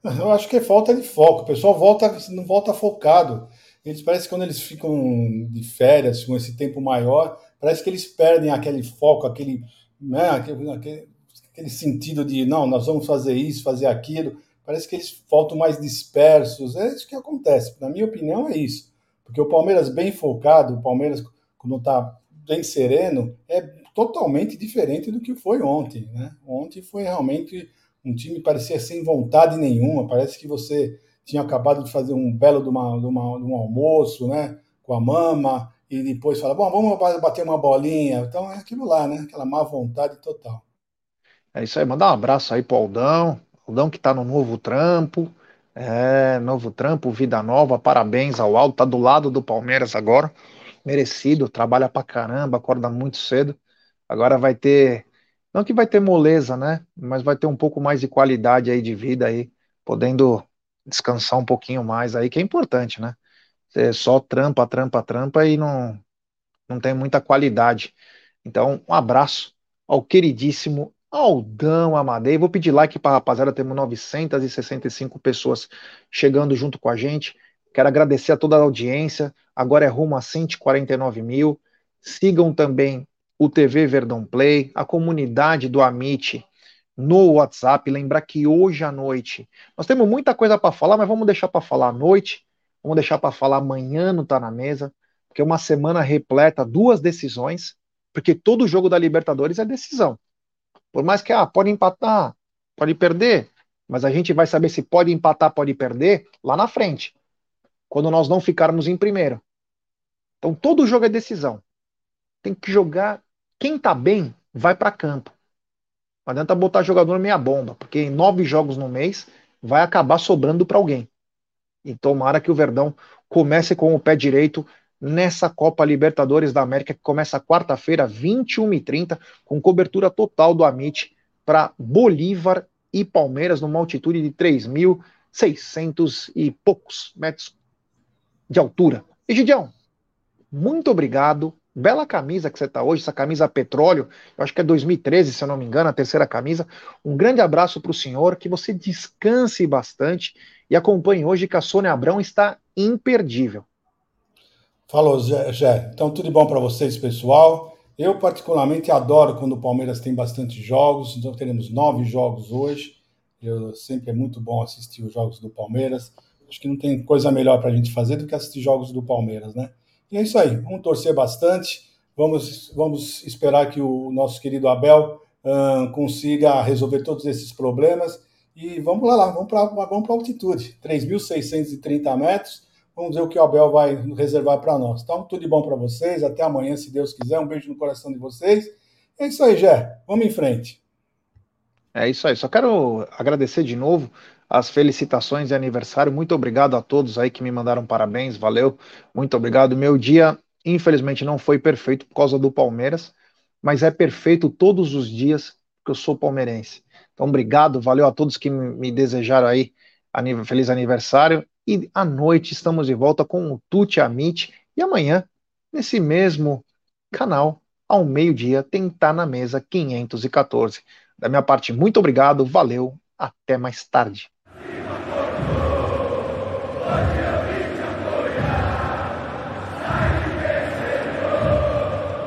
Eu acho que é falta de foco. O pessoal volta, não volta focado. Eles parece que quando eles ficam de férias, com esse tempo maior, parece que eles perdem aquele foco, aquele, né, aquele, aquele, aquele sentido de não, nós vamos fazer isso, fazer aquilo. Parece que eles voltam mais dispersos. É isso que acontece. Na minha opinião, é isso. Porque o Palmeiras bem focado, o Palmeiras, quando está bem sereno, é totalmente diferente do que foi ontem. Né? Ontem foi realmente um time parecia sem vontade nenhuma, parece que você tinha acabado de fazer um belo de, uma, de, uma, de um almoço, né, com a mama, e depois fala, bom, vamos bater uma bolinha. Então é aquilo lá, né, aquela má vontade total. É isso aí, mandar um abraço aí pro Aldão, Aldão que tá no novo trampo, é, novo trampo, vida nova, parabéns ao Aldo, tá do lado do Palmeiras agora, merecido, trabalha pra caramba, acorda muito cedo, agora vai ter não que vai ter moleza, né? Mas vai ter um pouco mais de qualidade aí de vida aí, podendo descansar um pouquinho mais aí, que é importante, né? Você só trampa, trampa, trampa e não, não tem muita qualidade. Então, um abraço ao queridíssimo Aldão Amadei. Vou pedir like para a rapaziada, temos 965 pessoas chegando junto com a gente. Quero agradecer a toda a audiência. Agora é rumo a 149 mil. Sigam também o TV Verdão Play, a comunidade do Amit no WhatsApp. Lembrar que hoje à noite nós temos muita coisa para falar, mas vamos deixar para falar à noite, vamos deixar para falar amanhã no Tá na Mesa, porque é uma semana repleta, duas decisões, porque todo jogo da Libertadores é decisão. Por mais que ah, pode empatar, pode perder, mas a gente vai saber se pode empatar, pode perder lá na frente, quando nós não ficarmos em primeiro. Então todo jogo é decisão. Tem que jogar quem tá bem, vai para campo. Não adianta botar jogador meia bomba, porque em nove jogos no mês vai acabar sobrando para alguém. E tomara que o Verdão comece com o pé direito nessa Copa Libertadores da América, que começa quarta-feira, 21h30, com cobertura total do Amit para Bolívar e Palmeiras, numa altitude de 3.600 e poucos metros de altura. Egidião, muito obrigado Bela camisa que você está hoje, essa camisa petróleo, eu acho que é 2013, se eu não me engano, a terceira camisa. Um grande abraço para o senhor, que você descanse bastante e acompanhe hoje que a Sônia Abrão está imperdível. Falou, Jé. Então, tudo bom para vocês, pessoal. Eu, particularmente, adoro quando o Palmeiras tem bastante jogos. Então, teremos nove jogos hoje. Eu, sempre é muito bom assistir os jogos do Palmeiras. Acho que não tem coisa melhor para a gente fazer do que assistir jogos do Palmeiras, né? E é isso aí. Vamos torcer bastante. Vamos, vamos esperar que o nosso querido Abel consiga resolver todos esses problemas. E vamos lá, lá vamos para vamos a altitude 3.630 metros. Vamos ver o que o Abel vai reservar para nós. Então, tudo de bom para vocês. Até amanhã, se Deus quiser. Um beijo no coração de vocês. É isso aí, Jé. Vamos em frente. É isso aí. Só quero agradecer de novo as felicitações de aniversário. Muito obrigado a todos aí que me mandaram parabéns, valeu, muito obrigado. Meu dia, infelizmente, não foi perfeito por causa do Palmeiras, mas é perfeito todos os dias que eu sou palmeirense. Então, obrigado, valeu a todos que me desejaram aí feliz aniversário. E à noite estamos de volta com o Tuti Amit. E amanhã, nesse mesmo canal, ao meio-dia, tem Tá na Mesa 514. Da minha parte, muito obrigado, valeu, até mais tarde.